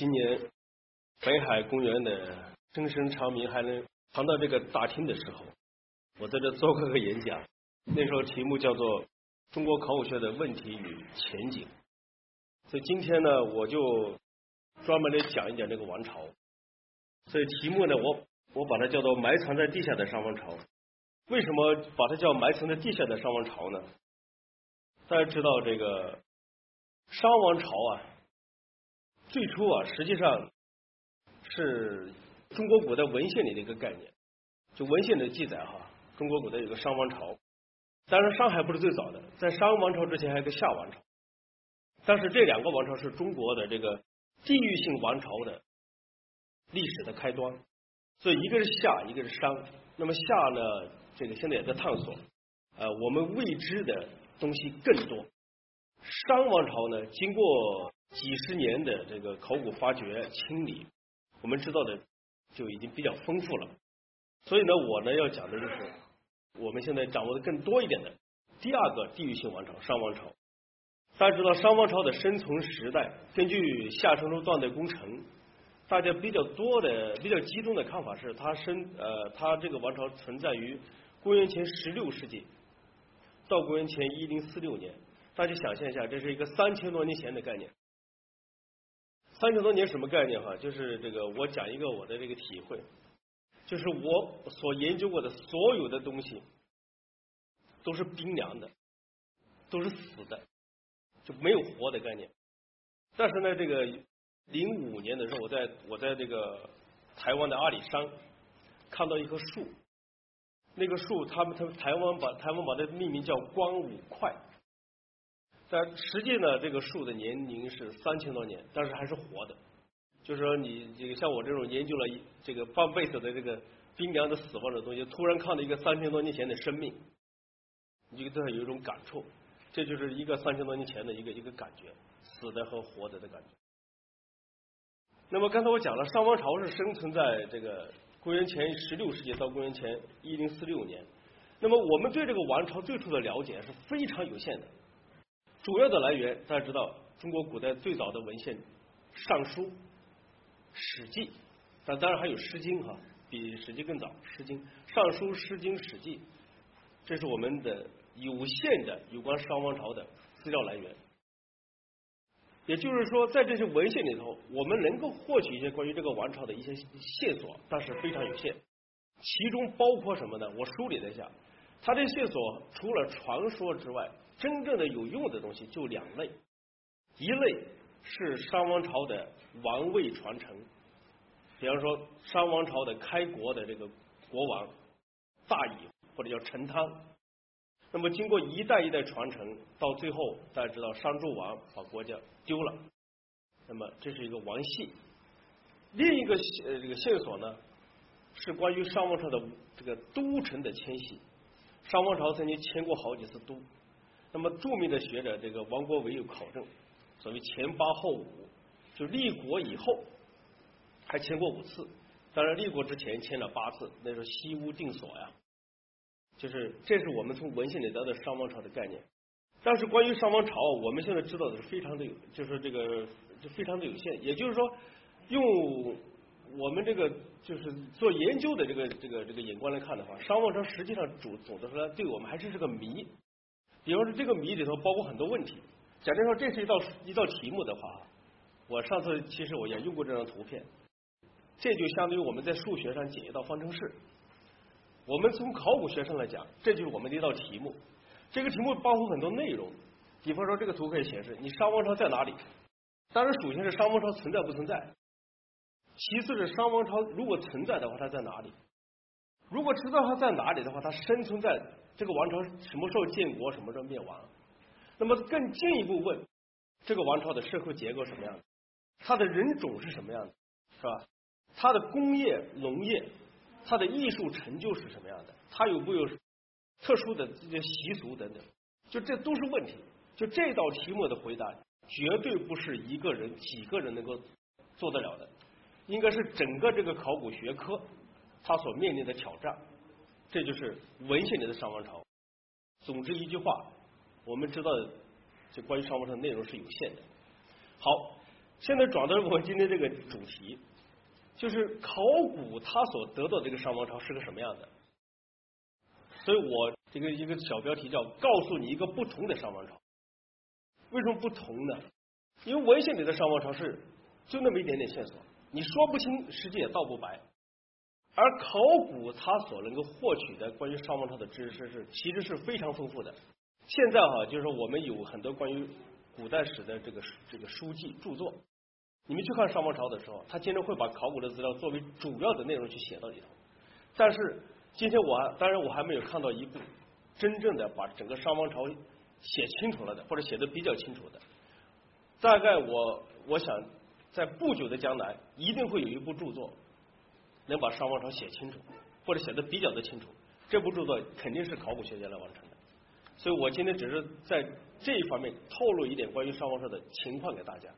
今年北海公园的声声长鸣还能传到这个大厅的时候，我在这做过个演讲，那时候题目叫做《中国考古学的问题与前景》。所以今天呢，我就专门来讲一讲这个王朝。所以题目呢，我我把它叫做埋藏在地下的商王朝。为什么把它叫埋藏在地下的商王朝呢？大家知道这个商王朝啊，最初啊，实际上是中国古代文献里的一个概念。就文献的记载哈，中国古代有个商王朝，当然商还不是最早的，在商王朝之前还有个夏王朝。但是这两个王朝是中国的这个地域性王朝的历史的开端。所以一个是夏，一个是商。那么夏呢？这个现在也在探索，呃，我们未知的东西更多。商王朝呢，经过几十年的这个考古发掘清理，我们知道的就已经比较丰富了。所以呢，我呢要讲的就是我们现在掌握的更多一点的第二个地域性王朝——商王朝。大家知道商王朝的生存时代，根据夏商周断代工程，大家比较多的、比较集中的看法是，它生呃，它这个王朝存在于。公元前十六世纪到公元前一零四六年，大家想象一下，这是一个三千多年前的概念。三千多年什么概念哈？就是这个，我讲一个我的这个体会，就是我所研究过的所有的东西都是冰凉的，都是死的，就没有活的概念。但是呢，这个零五年的时候，我在我在这个台湾的阿里山看到一棵树。那个树，他们他们台湾把台湾把它命名叫光武块，但实际呢，这个树的年龄是三千多年，但是还是活的。就是说，你这个像我这种研究了一这个半辈子的这个冰凉的死亡的东西，突然看到一个三千多年前的生命，你就对它有一种感触。这就是一个三千多年前的一个一个感觉，死的和活着的感觉。那么刚才我讲了，商王朝是生存在这个。公元前十六世纪到公元前一零四六年，那么我们对这个王朝最初的了解是非常有限的。主要的来源大家知道，中国古代最早的文献《尚书》《史记》，但当然还有《诗经》哈，比《史记》更早，《诗经》《尚书》《诗经》《史记》，这是我们的有限的有关商王朝的资料来源。也就是说，在这些文献里头，我们能够获取一些关于这个王朝的一些线索，但是非常有限。其中包括什么呢？我梳理了一下，它这线索除了传说之外，真正的有用的东西就两类。一类是商王朝的王位传承，比方说商王朝的开国的这个国王大禹或者叫陈汤。那么经过一代一代传承，到最后大家知道商纣王把国家丢了，那么这是一个王系。另一个呃这个线索呢，是关于商王朝的这个都城的迁徙。商王朝曾经迁过好几次都，那么著名的学者这个王国维有考证，所谓前八后五，就立国以后还迁过五次，当然立国之前迁了八次，那是西屋定所呀。就是，这是我们从文献里得到商王朝的概念。但是关于商王朝，我们现在知道的是非常的有，就是这个就非常的有限。也就是说，用我们这个就是做研究的这个这个这个眼光来看的话，商王朝实际上主总的说来，对我们还是是个谜。比方说，这个谜里头包括很多问题。假如说这是一道一道题目的话，我上次其实我也用过这张图片，这就相当于我们在数学上解一道方程式。我们从考古学上来讲，这就是我们的一道题目。这个题目包括很多内容，比方说这个图可以显示你商王朝在哪里。当然，首先是商王朝存在不存在，其次是商王朝如果存在的话，它在哪里？如果知道他在哪里的话，他生存在这个王朝什么时候建国，什么时候灭亡？那么更进一步问，这个王朝的社会结构什么样的？他的人种是什么样的？是吧？他的工业、农业。他的艺术成就是什么样的？他有没有特殊的这些习俗等等？就这都是问题。就这道题目的回答，绝对不是一个人、几个人能够做得了的，应该是整个这个考古学科他所面临的挑战。这就是文献里的商王朝。总之一句话，我们知道，这关于商王朝内容是有限的。好，现在转到我们今天这个主题，就是考古它所得到这个商王朝是个什么样的？所以我这个一个小标题叫“告诉你一个不同的商王朝”。为什么不同呢？因为文献里的商王朝是就那么一点点线索，你说不清，实际也道不白。而考古它所能够获取的关于商王朝的知识是其实是非常丰富的。现在哈，就是说我们有很多关于古代史的这个这个书籍著作，你们去看商王朝的时候，他经常会把考古的资料作为主要的内容去写到里头。但是今天我当然我还没有看到一部真正的把整个商王朝写清楚了的，或者写的比较清楚的。大概我我想在不久的将来，一定会有一部著作能把商王朝写清楚，或者写的比较的清楚。这部著作肯定是考古学家来完成的。所以我今天只是在这一方面透露一点关于商王朝的情况给大家。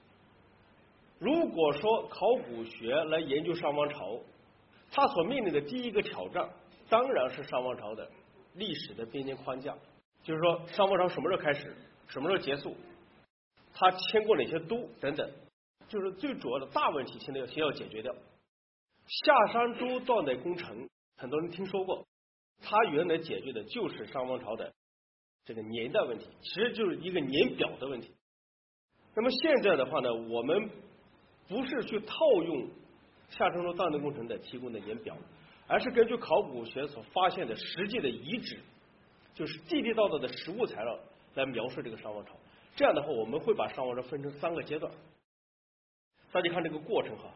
如果说考古学来研究商王朝，它所面临的第一个挑战，当然是商王朝的历史的边界框架，就是说商王朝什么时候开始，什么时候结束，它迁过哪些都等等，就是最主要的大问题，现在要先要解决掉。夏商周断代工程，很多人听说过，它原来解决的就是商王朝的。这个年代问题其实就是一个年表的问题。那么现在的话呢，我们不是去套用夏商周断代工程的提供的年表，而是根据考古学所发现的实际的遗址，就是地地道道的实物材料来描述这个商王朝。这样的话，我们会把商王朝分成三个阶段。大家看这个过程哈，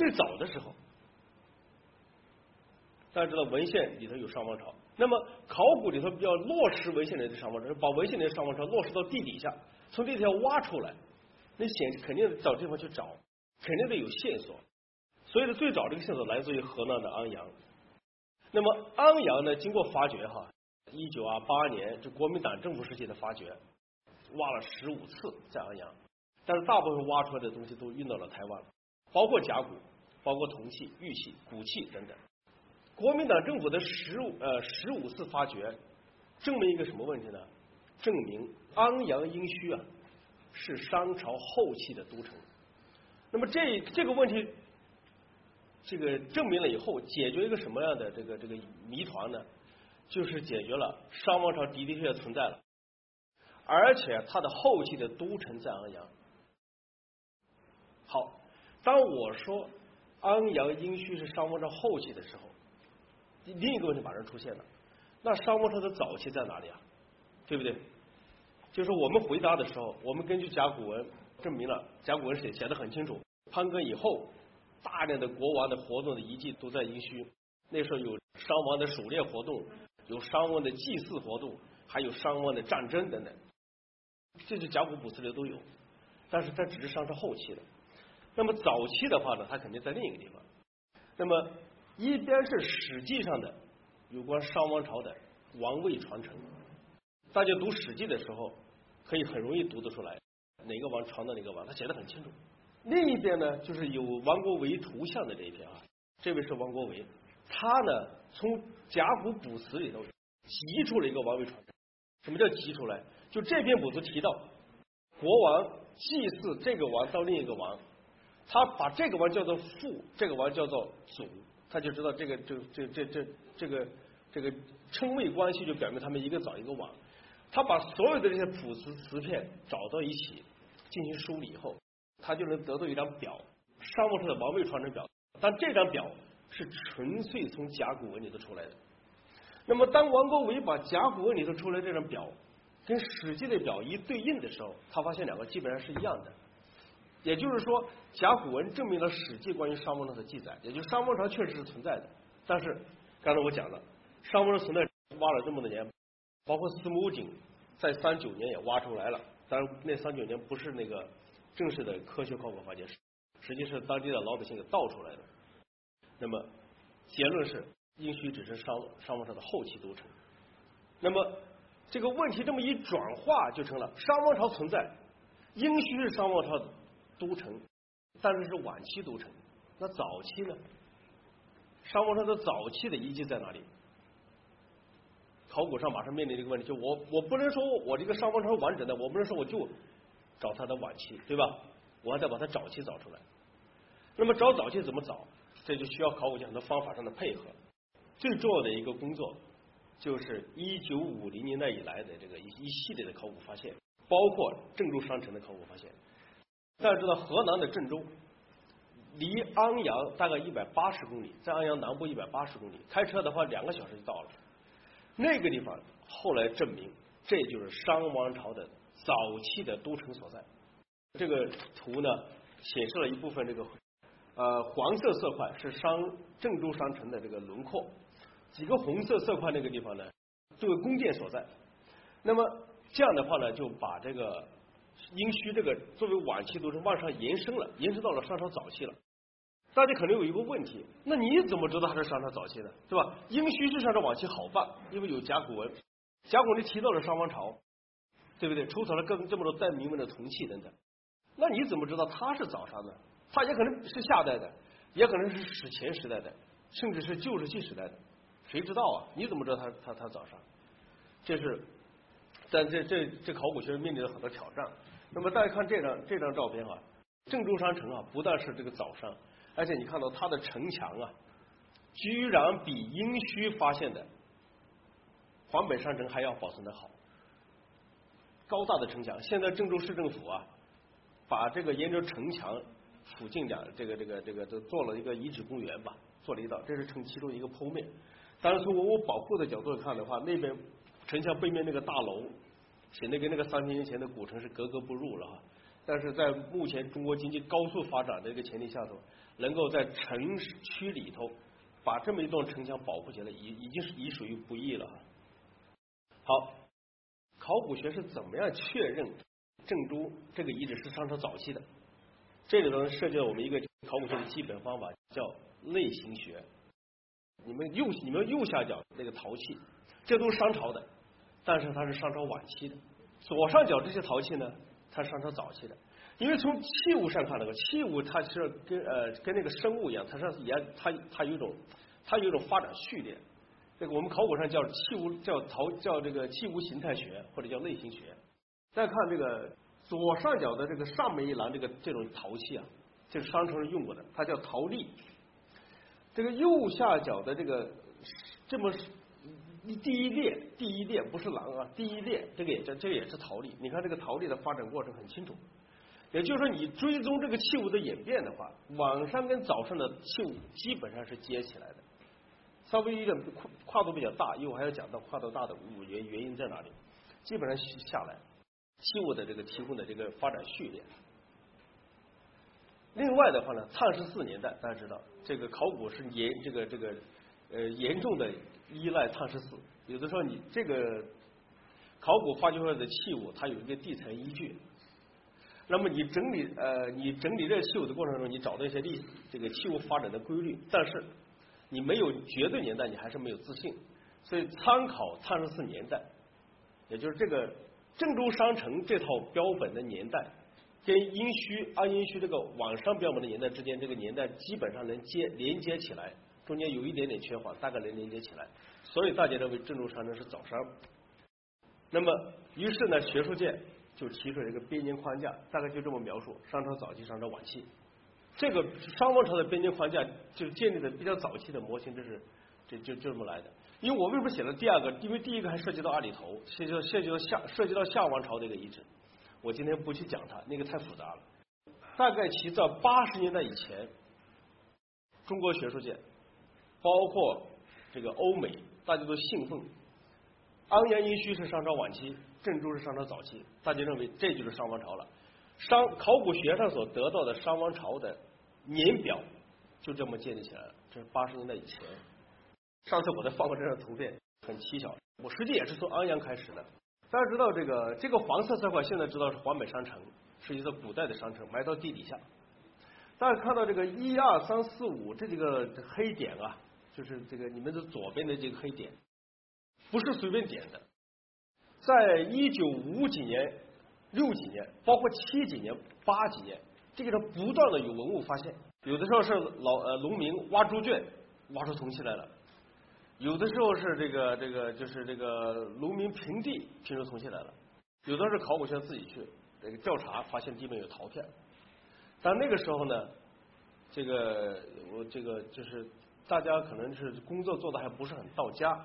最早的时候，大家知道文献里头有商王朝。那么考古里头要落实文献里的商王朝，把文献里的商王朝落实到地底下，从地底下挖出来，那显肯定找地方去找，肯定得有线索。所以呢，最早这个线索来自于河南的安阳。那么安阳呢，经过发掘哈，一九二八年就国民党政府时期的发掘，挖了十五次在安阳，但是大部分挖出来的东西都运到了台湾，包括甲骨，包括铜器、玉器、骨器等等。国民党政府的十五呃十五次发掘，证明一个什么问题呢？证明安阳殷墟啊是商朝后期的都城。那么这这个问题，这个证明了以后，解决一个什么样的这个这个谜团呢？就是解决了商王朝的的确确存在了，而且它的后期的都城在安阳。好，当我说安阳殷墟是商王朝后期的时候。另一个问题马上出现了，那商王朝的早期在哪里啊？对不对？就是我们回答的时候，我们根据甲骨文证明了，甲骨文写写的很清楚。潘庚以后，大量的国王的活动的遗迹都在殷墟。那时候有商王的狩猎活动，有商王的祭祀活动，还有商王的战争等等，这些甲骨卜辞里都有。但是它只是商朝后期的。那么早期的话呢，它肯定在另一个地方。那么。一边是史记上的有关商王朝的王位传承，大家读《史记》的时候可以很容易读得出来哪个王传到哪个王，他写的很清楚。另一边呢，就是有王国维图像的这一篇啊，这位是王国维，他呢从甲骨卜辞里头集出了一个王位传承。什么叫集出来？就这篇卜辞提到国王祭祀这个王到另一个王，他把这个王叫做父，这个王叫做祖。他就知道这个这这这这这个这个称谓关系就表明他们一个早一个晚。他把所有的这些谱词词片找到一起进行梳理以后，他就能得到一张表，商王朝的王位传承表。但这张表是纯粹从甲骨文里头出来的。那么当王国维把甲骨文里头出来这张表跟史记的表一对应的时候，他发现两个基本上是一样的。也就是说，甲骨文证明了《史记》关于商王朝的记载，也就商王朝确实是存在的。但是刚才我讲了，商王朝存在挖了这么多年，包括司母井在三九年也挖出来了，当然那三九年不是那个正式的科学考古发掘，实际是当地的老百姓给盗出来的。那么结论是，殷墟只是商商王朝的后期都城。那么这个问题这么一转化，就成了商王朝存在，殷墟是商王朝的。都城，但是是晚期都城。那早期呢？商王朝的早期的遗迹在哪里？考古上马上面临这个问题，就我我不能说我这个商王朝完整的，我不能说我就找它的晚期，对吧？我还得把它早期找出来。那么找早期怎么找？这就需要考古学很多方法上的配合。最重要的一个工作，就是一九五零年代以来的这个一一系列的考古发现，包括郑州商城的考古发现。大家知道，河南的郑州离安阳大概一百八十公里，在安阳南部一百八十公里，开车的话两个小时就到了。那个地方后来证明，这就是商王朝的早期的都城所在。这个图呢，显示了一部分这个呃黄色色块是商郑州商城的这个轮廓。几个红色色块那个地方呢，作为宫殿所在。那么这样的话呢，就把这个殷墟这个作为晚期都是往上延伸了，延伸到了商朝早期了。大家可能有一个问题，那你怎么知道它是商朝早期的，对吧？殷墟是商朝晚期好办，因为有甲骨文，甲骨文提到了商王朝，对不对？出土了各这么多带铭文的铜器等等。那你怎么知道它是早商的？它也可能是夏代的，也可能是史前时代的，甚至是旧石器时代的。谁知道啊？你怎么知道它它它早上？这是，但这这这考古学面临了很多挑战。那么大家看这张这张照片啊，郑州商城啊，不但是这个早上，而且你看到它的城墙啊，居然比殷墟发现的黄北商城还要保存的好。高大的城墙，现在郑州市政府啊，把这个沿着城墙附近两这个这个这个都做了一个遗址公园吧，做了一道，这是城其中一个剖面。但是从文物保护的角度看的话，那边城墙背面那个大楼显得跟那个三千年前的古城是格格不入了哈。但是在目前中国经济高速发展的一个前提下头，能够在城区里头把这么一段城墙保护起来，已已经是已属于不易了。好，考古学是怎么样确认郑州这个遗址是商朝早期的？这里头涉及到我们一个考古学的基本方法，叫类型学。你们右你们右下角那个陶器，这都是商朝的，但是它是商朝晚期的。左上角这些陶器呢，它是商朝早期的。因为从器物上看的话，器物它是跟呃跟那个生物一样，它是也它它有一种它有一种发展序列。这个我们考古上叫器物叫陶叫这个器物形态学或者叫类型学。再看这个左上角的这个上面一栏这个这种陶器啊，就是商朝人用过的，它叫陶粒。这个右下角的这个这么第一列第一列不是狼啊，第一列这个也叫这个也是陶立。你看这个陶立的发展过程很清楚，也就是说你追踪这个器物的演变的话，晚上跟早上的器物基本上是接起来的，稍微有点跨跨度比较大，因为我还要讲到跨度大的原原因在哪里，基本上下来器物的这个提供的这个发展序列。另外的话呢，碳十四年代大家知道，这个考古是严这个这个呃严重的依赖碳十四。有的时候你这个考古发掘出来的器物，它有一个地层依据。那么你整理呃你整理这个器物的过程中，你找到一些历这个器物发展的规律，但是你没有绝对年代，你还是没有自信。所以参考碳十四年代，也就是这个郑州商城这套标本的年代。跟殷墟、安殷墟这个网上标本的年代之间，这个年代基本上能接连接起来，中间有一点点缺环，大概能连接起来，所以大家认为郑州商城是早商。那么，于是呢，学术界就提出了一个编年框架，大概就这么描述：商朝早期、商朝晚期。这个商王朝的编年框架就建立的比较早期的模型，这是这就就这么来的。因为我为什么写了第二个？因为第一个还涉及到阿里头，涉及到涉及到夏涉及到夏王朝的一个遗址。我今天不去讲它，那个太复杂了。大概其在八十年代以前，中国学术界，包括这个欧美，大家都信奉安阳殷墟是商朝晚期，郑州是商朝早期，大家认为这就是商王朝了。商考古学上所得到的商王朝的年表，就这么建立起来了。这是八十年代以前。上次我在放过这张图片，很蹊跷，我实际也是从安阳开始的。大家知道这个这个黄色色块，现在知道是黄北商城，是一个古代的商城，埋到地底下。大家看到这个一二三四五这几个黑点啊，就是这个你们的左边的这个黑点，不是随便点的。在一九五几年、六几年，包括七几年、八几年，这个上不断的有文物发现，有的时候是老呃农民挖猪圈，挖出铜器来了。有的时候是这个这个就是这个农民平地拼出铜器来了，有的是考古学家自己去这个调查，发现地面有陶片。但那个时候呢，这个我这个就是大家可能是工作做的还不是很到家，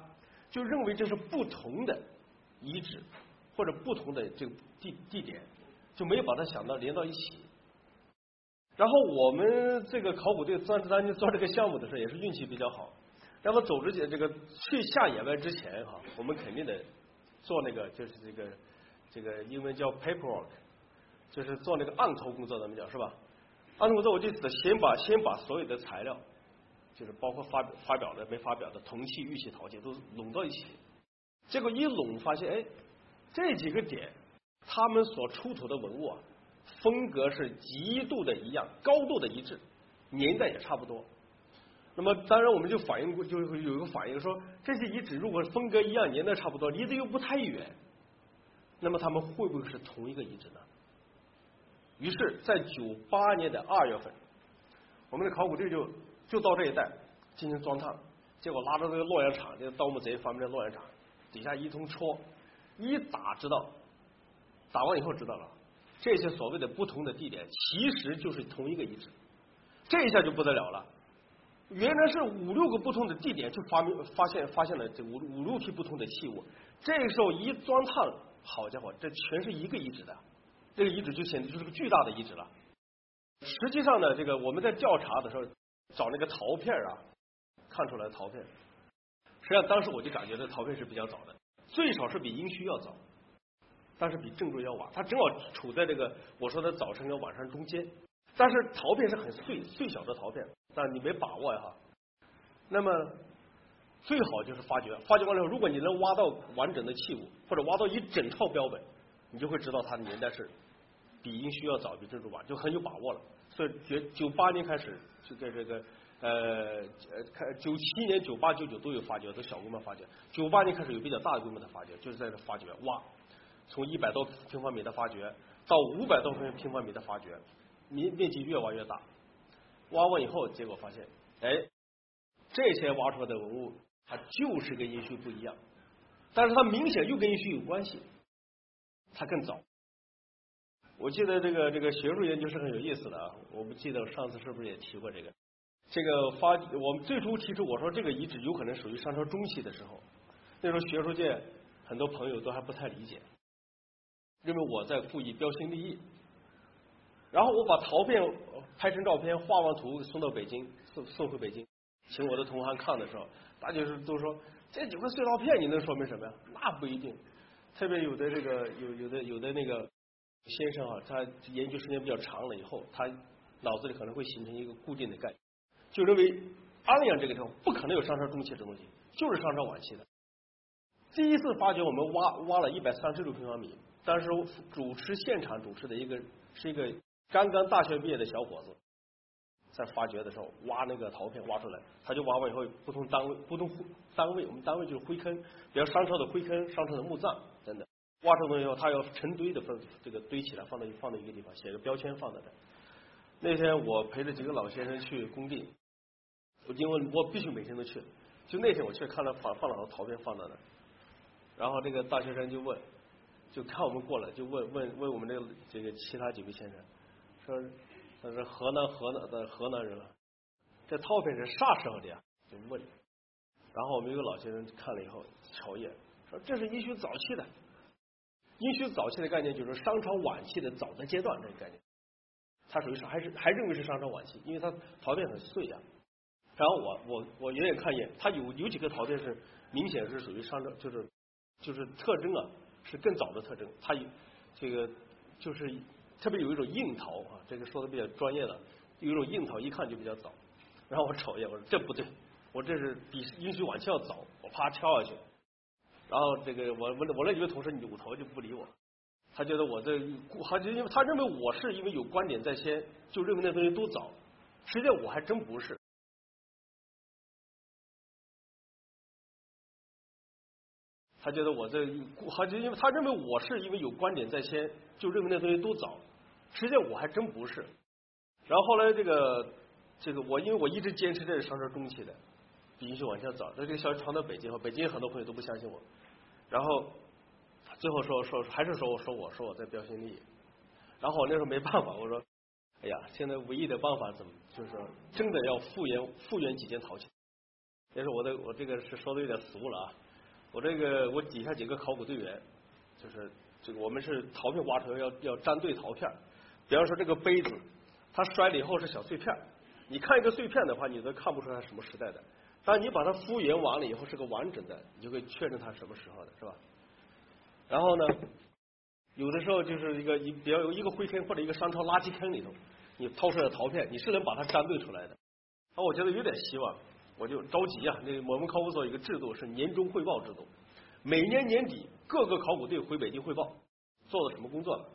就认为这是不同的遗址或者不同的这个地地点，就没有把它想到连到一起。然后我们这个考古队专专门做这个项目的时候，也是运气比较好。然后走之前，这个去下野外之前哈，我们肯定得做那个，就是这个这个英文叫 paperwork，就是做那个案头工作，咱们讲是吧？案头工作我就得先把先把所有的材料，就是包括发表发表的没发表的铜器、玉器、陶器都拢到一起。结果一拢发现，哎，这几个点他们所出土的文物啊。风格是极度的一样，高度的一致，年代也差不多。那么当然我们就反映过，就是有一个反应说，这些遗址如果风格一样，年代差不多，离得又不太远，那么他们会不会是同一个遗址呢？于是，在九八年的二月份，我们的考古队就就到这一带进行钻探，结果拉着这个洛阳铲，这个盗墓贼发明的洛阳铲，底下一通戳，一打知道，打完以后知道了。这些所谓的不同的地点，其实就是同一个遗址。这一下就不得了了，原来是五六个不同的地点就发明发现发现了这五五六批不同的器物。这时候一钻探，好家伙，这全是一个遗址的，这个遗址就显得就是个巨大的遗址了。实际上呢，这个我们在调查的时候找那个陶片啊，看出来陶片，实际上当时我就感觉这陶片是比较早的，最少是比殷墟要早。但是比郑州要晚，它正好处在这个我说的早晨跟晚上中间。但是陶片是很碎碎小的陶片，但你没把握呀哈。那么最好就是发掘，发掘完了以后，如果你能挖到完整的器物，或者挖到一整套标本，你就会知道它的年代是比殷墟要早，比郑州晚，就很有把握了。所以九九八年开始就在这个呃呃开九七年、九八、九九都有发掘，都小规模发掘。九八年开始有比较大规模的发掘，就是在这发掘挖。从一百多平方米的发掘到五百多平方米的发掘，面面积越挖越大。挖完以后，结果发现，哎，这些挖出来的文物，它就是跟殷墟不一样，但是它明显又跟殷墟有关系，它更早。我记得这个这个学术研究是很有意思的啊，我不记得上次是不是也提过这个？这个发我们最初提出我说这个遗址有可能属于商朝中期的时候，那时候学术界很多朋友都还不太理解。认为我在故意标新立异，然后我把陶片拍成照片，画完图送到北京，送送回北京，请我的同行看的时候，大家是都说这几块碎陶片，你能说明什么呀？那不一定，特别有的这个有有的有的那个先生啊，他研究时间比较长了以后，他脑子里可能会形成一个固定的概念，就认为安阳这个地方不可能有商朝中期的东西，就是商朝晚期的。第一次发掘，我们挖挖了一百三十六平方米。当时主持现场主持的一个是一个刚刚大学毕业的小伙子，在发掘的时候挖那个陶片挖出来，他就挖完以后不同单位不同单位，我们单位就是灰坑，比如商朝的灰坑、商朝的墓葬，挖出东西以后，他要成堆的分这个堆起来，放到放到一个地方，写个标签放在这。那天我陪着几个老先生去工地，因为我必须每天都去，就那天我去看了放放了好多陶片放在那，然后这个大学生就问。就看我们过来，就问问问我们这个这个其他几位先生，说他是河南河南的河南人了，这陶片是啥时候的呀？就问。然后我们一个老先生看了以后，瞅一眼，说这是殷墟早期的。殷墟早期的概念就是商朝晚期的早的阶段这个概念，他属于是还是还认为是商朝晚期，因为它陶片很碎呀。然后我我我远远看一眼，它有有几个陶片是明显是属于商朝，就是就是特征啊。是更早的特征，它这个就是特别有一种硬陶啊，这个说的比较专业的，有一种硬陶，一看就比较早。然后我瞅一眼，我说这不对，我这是比殷墟晚期要早，我啪跳下去。然后这个我我我那几位同事扭头就不理我，他觉得我这他就因为他认为我是因为有观点在先，就认为那东西都早，实际上我还真不是。他觉得我这，他就因为他认为我是因为有观点在先，就认为那东西都早。实际上我还真不是。然后后来这个这个我因为我一直坚持这是商朝中期的，比殷墟往下走。那这个消息传到北京后，北京很多朋友都不相信我。然后最后说说还是说我说我说我在标新立异。然后我那时候没办法，我说，哎呀，现在唯一的办法怎么就是，真的要复原复原几件陶器。也是我的我这个是说的有点俗了啊。我这个我底下几个考古队员，就是这个我们是陶片挖出来要要粘对陶片。比方说这个杯子，它摔了以后是小碎片，你看一个碎片的话，你都看不出来什么时代的。但你把它复原完了以后是个完整的，你就可以确认它什么时候的，是吧？然后呢，有的时候就是一个一比如有一个灰坑或者一个商朝垃圾坑里头，你掏出来的陶片，你是能把它粘对出来的。啊，我觉得有点希望，我就着急啊。那我们考古所有一个制度是年终汇报制度，每年年底各个考古队回北京汇报做了什么工作了，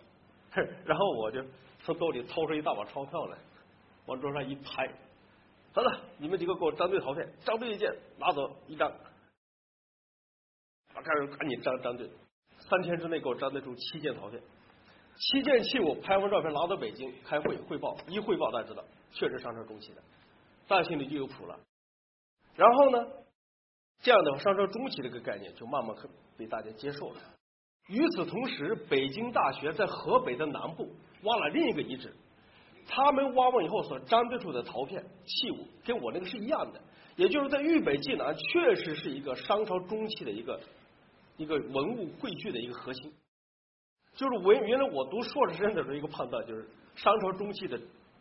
然后我就从兜里掏出一大把钞票来，往桌上一拍。好了，你们几个给我粘对陶片，粘对一件拿走一张，开始赶紧粘粘对，三天之内给我粘得出七件陶片，七件器物拍完照片拿到北京开会汇报，一汇报大家知道确实商朝中期的，大家心里就有谱了。然后呢，这样的话商朝中期这个概念就慢慢被大家接受了。与此同时，北京大学在河北的南部挖了另一个遗址。他们挖完以后所粘对出的陶片器物，跟我那个是一样的，也就是在豫北冀南确实是一个商朝中期的一个一个文物汇聚的一个核心。就是我原来我读硕士生的时候一个判断，就是商朝中期的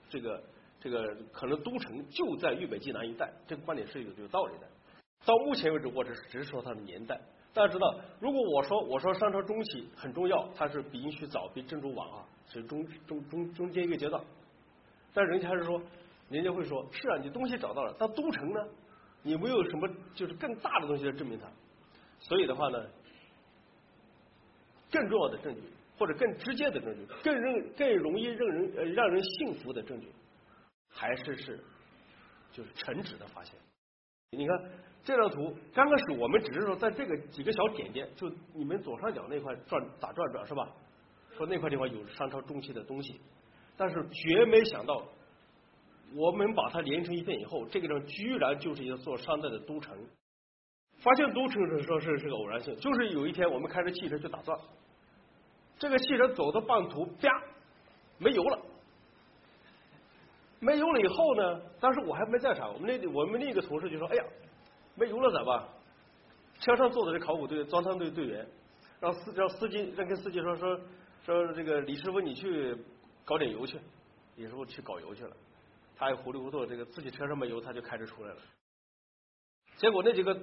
这个这个可能都城就在豫北冀南一带，这个观点是有有道理的。到目前为止，我只是只是说它的年代。大家知道，如果我说我说商朝中期很重要，它是比殷墟早，比郑州晚啊，是中中中中间一个阶段。但人家还是说，人家会说，是啊，你东西找到了，但都城呢，你没有什么就是更大的东西来证明它。所以的话呢，更重要的证据，或者更直接的证据，更认更容易让人呃让人信服的证据，还是是就是城址的发现。你看这张图，刚开始我们只是说在这个几个小点点，就你们左上角那块转打转转是吧？说那块地方有商朝中期的东西。但是绝没想到，我们把它连成一片以后，这个地方居然就是一座商代的都城。发现都城的时候是是个偶然性，就是有一天我们开着汽车去打钻，这个汽车走到半途，啪，没油了。没油了以后呢，当时我还没在场，我们那我们另一个同事就说：“哎呀，没油了咋办？”车上坐的是考古队钻探队队员，让司让司机让跟司机说说说这个李师傅你去。搞点油去，李师傅去搞油去了，他也糊里糊涂，这个自己车上没油，他就开车出来了。结果那几个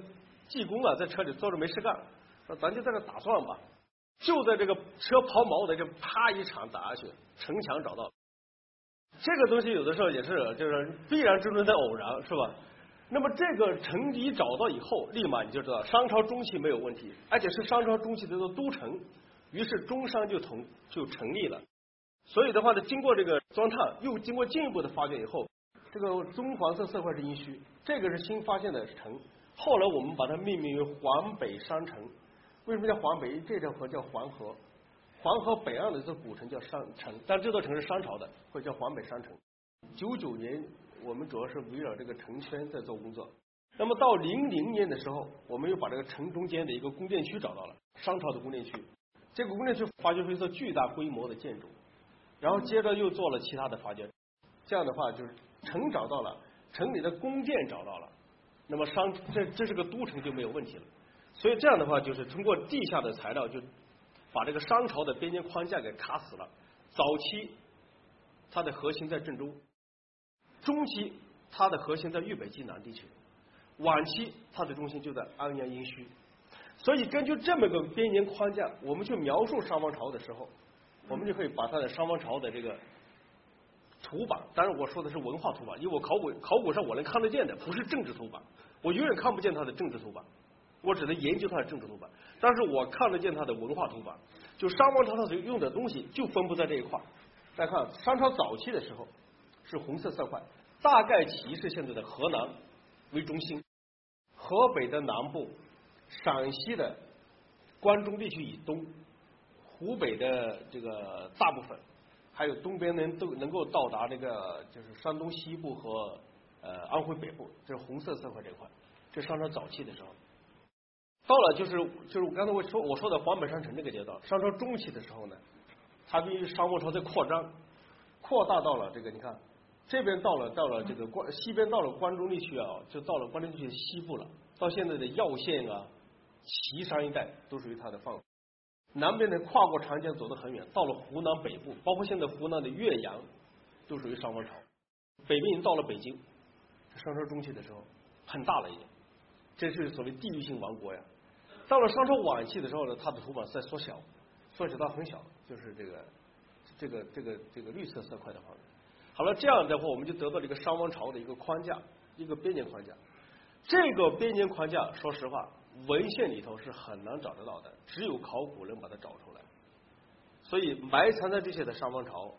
技工啊，在车里坐着没事干，说咱就在这打算吧。就在这个车抛锚的这啪一场打下去，城墙找到了。这个东西有的时候也是，就是必然之中的偶然，是吧？那么这个城一找到以后，立马你就知道商朝中期没有问题，而且是商朝中期的都城，于是中商就同就成立了。所以的话呢，经过这个钻探，又经过进一步的发掘以后，这个棕黄色色块是殷墟，这个是新发现的城。后来我们把它命名为黄北商城。为什么叫黄北？这条河叫黄河，黄河北岸的这座古城叫商城，但这座城是商朝的，会叫黄北商城。九九年，我们主要是围绕这个城圈在做工作。那么到零零年的时候，我们又把这个城中间的一个宫殿区找到了，商朝的宫殿区。这个宫殿区发掘出一座巨大规模的建筑。然后接着又做了其他的发掘，这样的话就是城找到了，城里的宫殿找到了，那么商这这是个都城就没有问题了。所以这样的话就是通过地下的材料就把这个商朝的边界框架给卡死了。早期它的核心在郑州，中期它的核心在豫北晋南地区，晚期它的中心就在安阳殷墟。所以根据这么个边缘框架，我们去描述商王朝的时候。我们就可以把它的商王朝的这个图版，当然我说的是文化图版，因为我考古考古上我能看得见的，不是政治图版，我永远看不见它的政治图版，我只能研究它的政治图版，但是我看得见它的文化图版，就商王朝它所用的东西就分布在这一块。大家看商朝早期的时候是红色色块，大概其是现在的河南为中心，河北的南部，陕西的关中地区以东。湖北的这个大部分，还有东边能都能够到达这个就是山东西部和呃安徽北部，这是红色色块这块，这商朝早期的时候，到了就是就是我刚才我说我说的黄北商城这个阶段，商朝中期的时候呢，它比商王朝在扩张，扩大到了这个，你看这边到了到了这个关西边到了关中地区啊，就到了关中地区西部了，到现在的耀县啊、岐山一带都属于它的范围。南边的，跨过长江走得很远，到了湖南北部，包括现在湖南的岳阳，都属于商王朝。北边已经到了北京，商朝中期的时候很大了已经，这是所谓地域性王国呀。到了商朝晚期的时候呢，它的图版在缩小，缩小到很小，就是这个这个这个这个绿色色块的方面。好了，这样的话，我们就得到了一个商王朝的一个框架，一个边界框架。这个边界框架，说实话，文献里头是很难找得到的，只有考古能把它找出来。所以埋藏在这些的商王朝，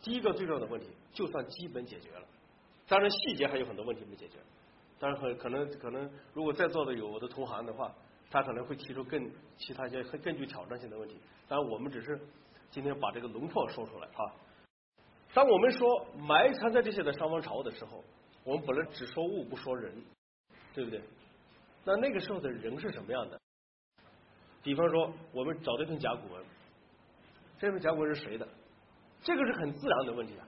第一个最重要的问题，就算基本解决了，当然细节还有很多问题没解决。当然，很可能可能，如果在座的有我的同行的话，他可能会提出更其他一些更具挑战性的问题。当然，我们只是今天把这个轮廓说出来啊。当我们说埋藏在这些的商王朝的时候，我们不能只说物不说人，对不对？那那个时候的人是什么样的？比方说，我们找这篇甲骨文，这篇甲骨文是谁的？这个是很自然的问题啊。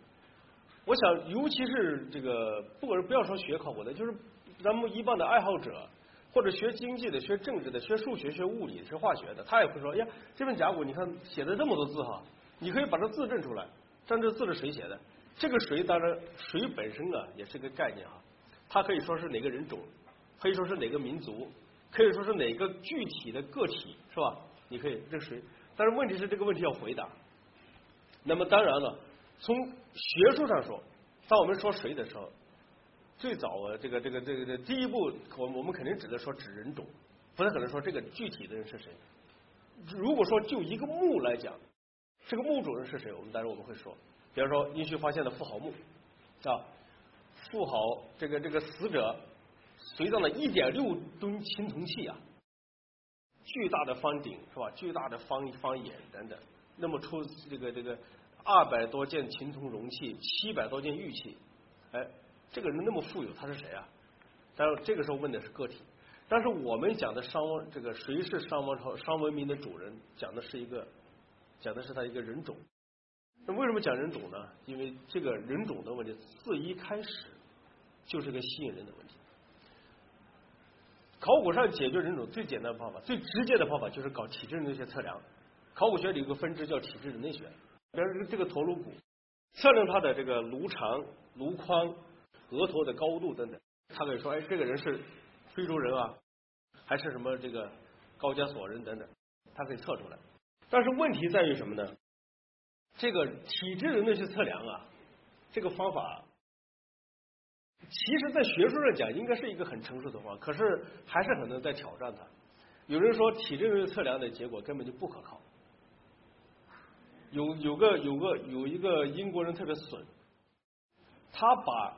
我想，尤其是这个，不管是不要说学考古的，就是。咱们一般的爱好者，或者学经济的、学政治的、学数学、学物理、学化学的，他也会说：“哎呀，这份甲骨你看写的这么多字哈，你可以把这字认出来，但这字是谁写的？这个谁当然谁本身啊也是个概念哈，它可以说是哪个人种，可以说是哪个民族，可以说是哪个具体的个体，是吧？你可以这谁？但是问题是这个问题要回答。那么当然了，从学术上说，当我们说谁的时候。最早啊，这个这个这个这第一步，我我们肯定只能说指人种，不太可能说这个具体的人是谁。如果说就一个墓来讲，这个墓主人是谁，我们当然我们会说，比方说殷墟发现的富豪墓，啊，富豪这个这个死者随葬了一点六吨青铜器啊，巨大的方鼎是吧？巨大的方方眼等等，那么出这个这个二百多件青铜容器，七百多件玉器，哎。这个人那么富有，他是谁啊？但是这个时候问的是个体，但是我们讲的商王这个谁是商王朝商文明的主人，讲的是一个讲的是他一个人种。那为什么讲人种呢？因为这个人种的问题自一开始就是个吸引人的问题。考古上解决人种最简单的方法，最直接的方法就是搞体质那些测量。考古学里有个分支叫体质人类学，比如这个头颅骨，测量它的这个颅长、颅宽。额头的高度等等，他可以说，哎，这个人是非洲人啊，还是什么这个高加索人等等，他可以测出来。但是问题在于什么呢？这个体质的那些测量啊，这个方法，其实在学术上讲应该是一个很成熟的方法，可是还是很多人在挑战它。有人说体质的测量的结果根本就不可靠。有有个有个有一个英国人特别损，他把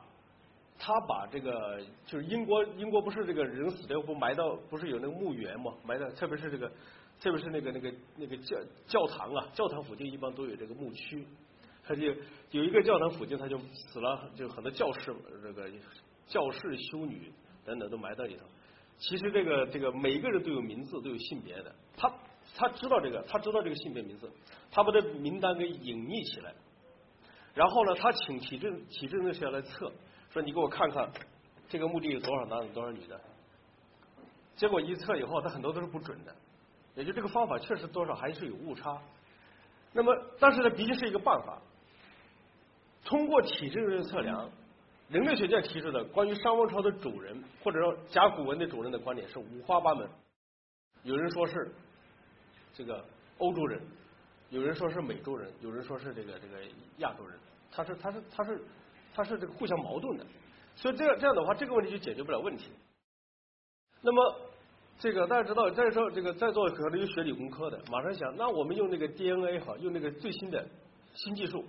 他把这个就是英国英国不是这个人死了不埋到不是有那个墓园吗？埋到特别是这个特别是那个那个那个教教堂啊，教堂附近一般都有这个墓区。他就有一个教堂附近，他就死了，就很多教士这个教士修女等等都埋在里头。其实这个这个每个人都有名字，都有性别的。他他知道这个，他知道这个性别名字，他把这名单给隐匿起来。然后呢，他请体制体制那些来测。说你给我看看，这个墓地有多少男的，多少女的？结果一测以后，他很多都是不准的，也就这个方法确实多少还是有误差。那么，但是呢，毕竟是一个办法。通过体质的测量，人类学家提出的关于商王朝的主人，或者说甲骨文的主人的观点是五花八门。有人说是这个欧洲人，有人说是美洲人，有人说是这个这个亚洲人。他是他是他是。他是这个互相矛盾的，所以这样这样的话，这个问题就解决不了问题。那么，这个大家知道，再说这个在座可能有学理工科的，马上想，那我们用那个 DNA 哈，用那个最新的新技术，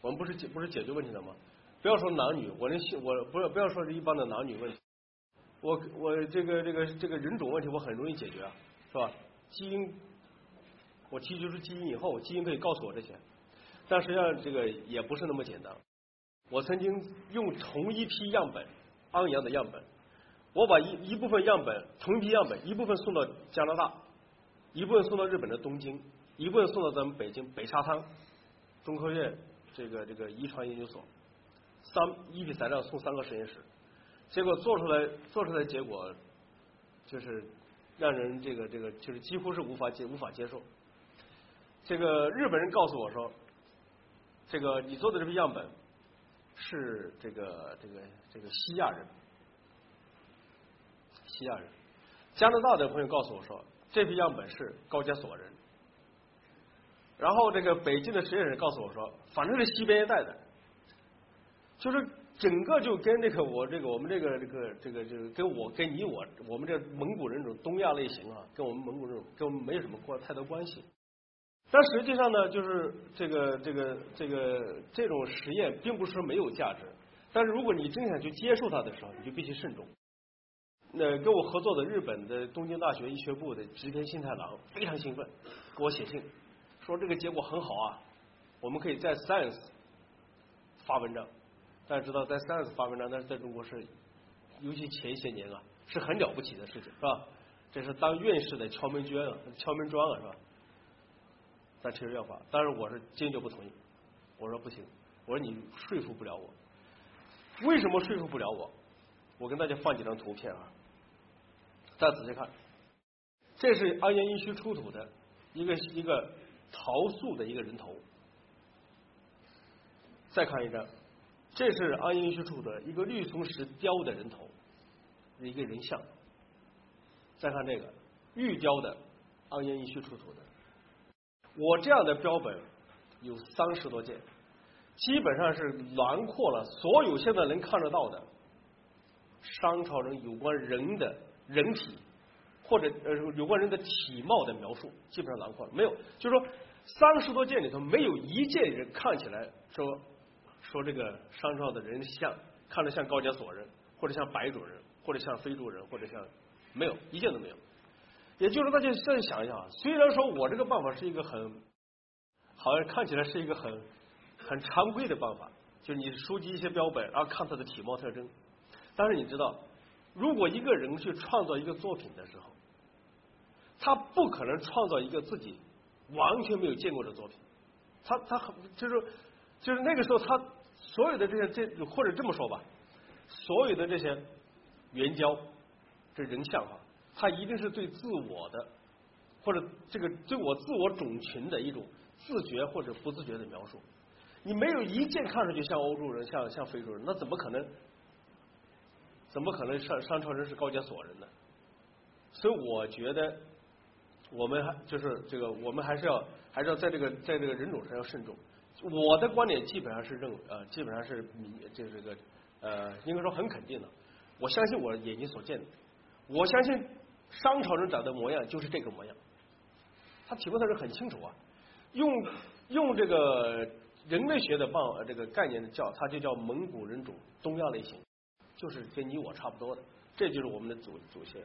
我们不是解不是解决问题了吗？不要说男女，我能我不要不要说是一般的男女问题，我我这个这个这个人种问题，我很容易解决啊，是吧？基因，我提取出基因以后，基因可以告诉我这些，但实际上这个也不是那么简单。我曾经用同一批样本，安阳的样本，我把一一部分样本，同一批样本，一部分送到加拿大，一部分送到日本的东京，一部分送到咱们北京北沙滩，中科院这个这个遗传研究所，三一笔材料送三个实验室，结果做出来做出来结果就是让人这个这个就是几乎是无法接无法接受。这个日本人告诉我说，这个你做的这批样本是这个这个这个西亚人，西亚人。加拿大的朋友告诉我说，这批样本是高加索人。然后这个北京的实验室告诉我说，反正是西边一带的，就是整个就跟这个我这个我们这个这个这个就是跟我跟你我我们这蒙古人种东亚类型啊，跟我们蒙古人跟我们没有什么关太多关系。但实际上呢，就是这个这个这个这种实验并不是没有价值，但是如果你真想去接受它的时候，你就必须慎重。那跟我合作的日本的东京大学医学部的植田信太郎非常兴奋，给我写信。说这个结果很好啊，我们可以在 Science 发文章。大家知道，在 Science 发文章，但是在中国是，尤其前些年啊，是很了不起的事情，是吧？这是当院士的敲门砖啊，敲门砖啊，是吧？但其实要发，但是我是坚决不同意。我说不行，我说你说服不了我。为什么说服不了我？我跟大家放几张图片啊，大家仔细看，这是安阳医区出土的一个一个。陶塑的一个人头，再看一张，这是安阳医区处的一个绿松石雕的人头，一个人像。再看这个玉雕的安阳医区出土的，我这样的标本有三十多件，基本上是囊括了所有现在能看得到的商朝人有关人的人体。或者呃有关人的体貌的描述，基本上囊括了，没有，就是说三十多件里头没有一件人看起来说说这个商朝的人像看着像高加索人，或者像白种人，或者像非洲人，或者像没有一件都没有。也就是说大家再想一想，虽然说我这个办法是一个很好像看起来是一个很很常规的办法，就是你收集一些标本，然后看他的体貌特征，但是你知道，如果一个人去创造一个作品的时候，他不可能创造一个自己完全没有见过的作品，他他很就是就是那个时候他所有的这些这或者这么说吧，所有的这些原胶这人像哈，他一定是对自我的或者这个对我自我种群的一种自觉或者不自觉的描述。你没有一件看上去像欧洲人像像非洲人，那怎么可能怎么可能商商朝人是高加索人呢？所以我觉得。我们还就是这个，我们还是要还是要在这个在这个人种上要慎重。我的观点基本上是认呃，基本上是明就是这个呃，应该说很肯定的。我相信我眼睛所见的，我相信商朝人长的模样就是这个模样。他体格特征很清楚啊，用用这个人类学的办这个概念的叫，它就叫蒙古人种东亚类型，就是跟你我差不多的，这就是我们的祖祖先。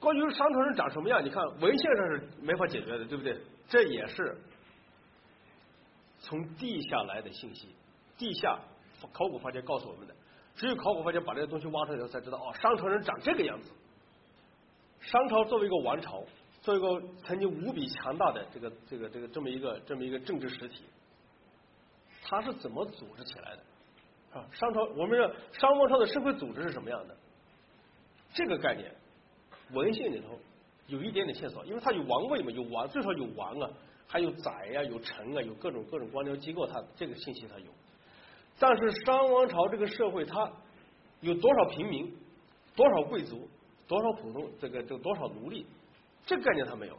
关于商朝人长什么样，你看文献上是没法解决的，对不对？这也是从地下来的信息，地下考古发掘告诉我们的。只有考古发掘把这些东西挖出来以后，才知道哦，商朝人长这个样子。商朝作为一个王朝，作为一个曾经无比强大的这个这个这个这么一个这么一个政治实体，它是怎么组织起来的？啊，商朝我们说商王朝的社会组织是什么样的？这个概念。文献里头有一点点线索，因为它有王位嘛，有王，最少有王啊，还有宰呀，有臣啊，有各种各种官僚机构，它这个信息它有。但是商王朝这个社会，它有多少平民，多少贵族，多少普通这个这多少奴隶，这个概念它没有。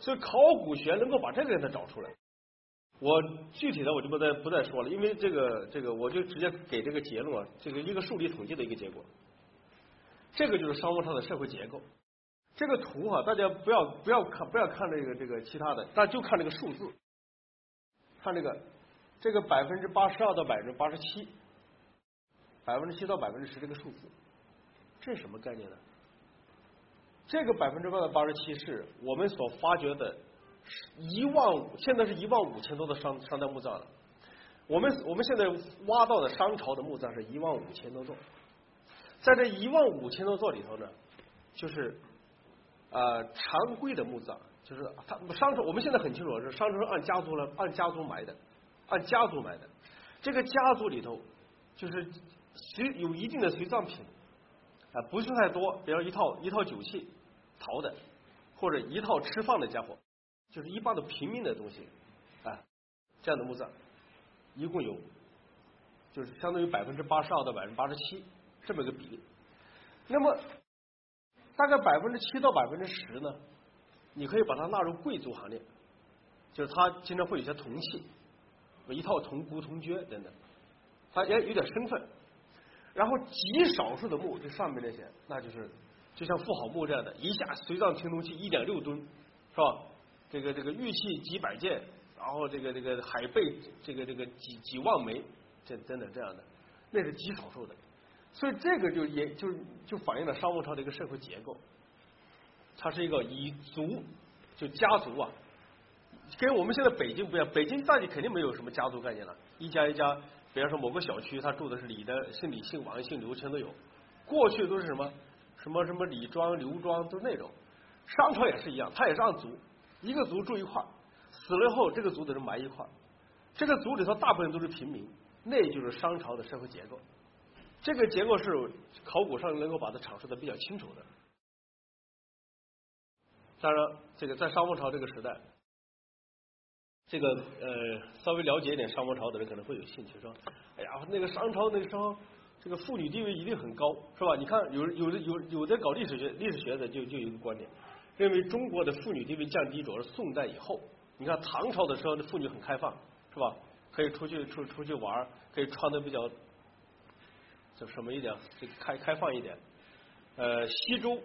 所以考古学能够把这个给它找出来。我具体的我就不再不再说了，因为这个这个我就直接给这个结论啊，这个一个数理统计的一个结果。这个就是商王朝的社会结构。这个图哈，大家不要不要看不要看这个这个其他的，大家就看这个数字，看这个这个百分之八十二到百分之八十七，百分之七到百分之十这个数字，这是什么概念呢？这个百分之八到八十七是我们所发掘的一万五，现在是一万五千多的商商代墓葬了。我们我们现在挖到的商朝的墓葬是一万五千多座。在这一万五千多座里头呢，就是呃常规的墓葬，就是他商朝我们现在很清楚是商朝按家族来按家族埋的，按家族埋的。这个家族里头就是随有一定的随葬品啊，不是太多，比如一套一套酒器陶的，或者一套吃饭的家伙，就是一般的平民的东西啊，这样的墓葬一共有就是相当于百分之八十二到百分之八十七这么一个比例。那么大概百分之七到百分之十呢，你可以把它纳入贵族行列，就是他经常会有些铜器。一套铜箍、铜镢等等，它也有点身份。然后极少数的墓，就上面那些，那就是就像富豪墓这样的，一下随葬青铜器一点六吨，是吧？这个这个玉器几百件，然后这个这个海贝，这个这个几几万枚，这等等这样的，那是极少数的。所以这个就也就就反映了商王朝的一个社会结构，它是一个以族就家族啊。跟我们现在北京不一样，北京大家肯定没有什么家族概念了，一家一家，比方说某个小区，他住的是李的，姓李、姓王、姓刘，全都有。过去都是什么什么什么李庄、刘庄，都是那种。商朝也是一样，他也是按族，一个族住一块死了以后这个族的人埋一块这个族里头大部分都是平民，那就是商朝的社会结构。这个结构是考古上能够把它阐述的比较清楚的。当然，这个在商王朝这个时代。这个呃，稍微了解一点商王朝的人可能会有兴趣，说，哎呀，那个商朝那个时候，这个妇女地位一定很高，是吧？你看，有有的有有的搞历史学历史学的就就有一个观点，认为中国的妇女地位降低主要是宋代以后。你看唐朝的时候，那妇女很开放，是吧？可以出去出出去玩，可以穿的比较就什么一点，就开开放一点。呃，西周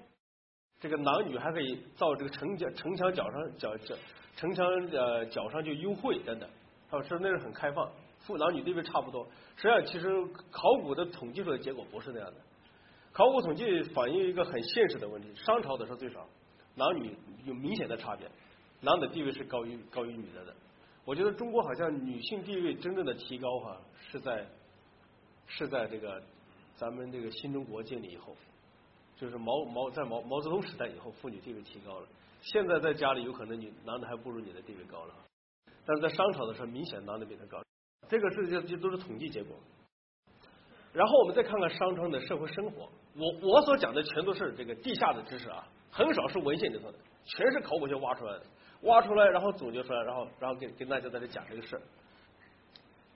这个男女还可以到这个城墙城墙角上角角。城墙呃角上就幽会等等，他说那是很开放，父男女地位差不多。实际上，其实考古的统计出的结果不是那样的。考古统计反映一个很现实的问题：商朝的时候最少，男女有明显的差别，男的地位是高于高于女的的。我觉得中国好像女性地位真正的提高哈，是在是在这个咱们这个新中国建立以后，就是毛毛在毛毛泽东时代以后，妇女地位提高了。现在在家里有可能你男的还不如你的地位高了，但是在商朝的时候明显男的比他高，这个是这这都是统计结果。然后我们再看看商朝的社会生活，我我所讲的全都是这个地下的知识啊，很少是文献里头的，全是考古学挖出来的，挖出来然后总结出来，然后然后给跟大家在这讲这个事儿。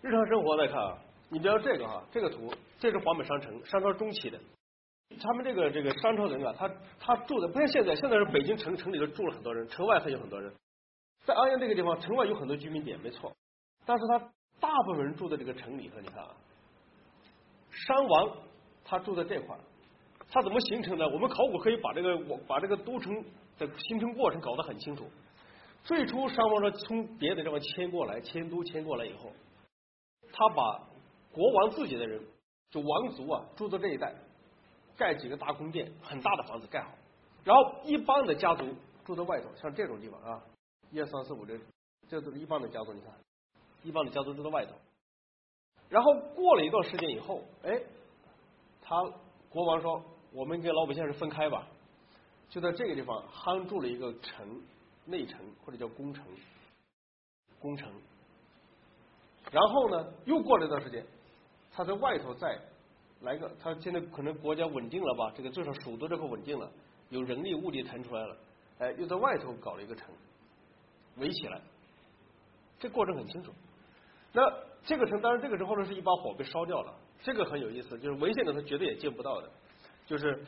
日常生活来看啊，你比如这个哈，这个图，这是华北商城，商朝中期的。他们这个这个商朝人啊，他他住的不像现在，现在是北京城城里头住了很多人，城外还有很多人。在安阳这个地方，城外有很多居民点，没错。但是他大部分人住在这个城里头，你看啊，商王他住在这块他怎么形成的？我们考古可以把这个我把这个都城的形成过程搞得很清楚。最初商王说从别的地方迁过来，迁都迁过来以后，他把国王自己的人，就王族啊，住在这一带。盖几个大宫殿，很大的房子盖好，然后一般的家族住在外头，像这种地方啊，一二三四五六，这都是一般的家族。你看，一般的家族住在外头。然后过了一段时间以后，哎，他国王说：“我们跟老百姓是分开吧。”就在这个地方夯筑了一个城，内城或者叫宫城，宫城。然后呢，又过了一段时间，他在外头再。来个，他现在可能国家稳定了吧？这个至少首都这块稳定了，有人力物力腾出来了，哎，又在外头搞了一个城，围起来，这过程很清楚。那这个城，当然这个城后来是一把火被烧掉了，这个很有意思，就是文献里头绝对也见不到的，就是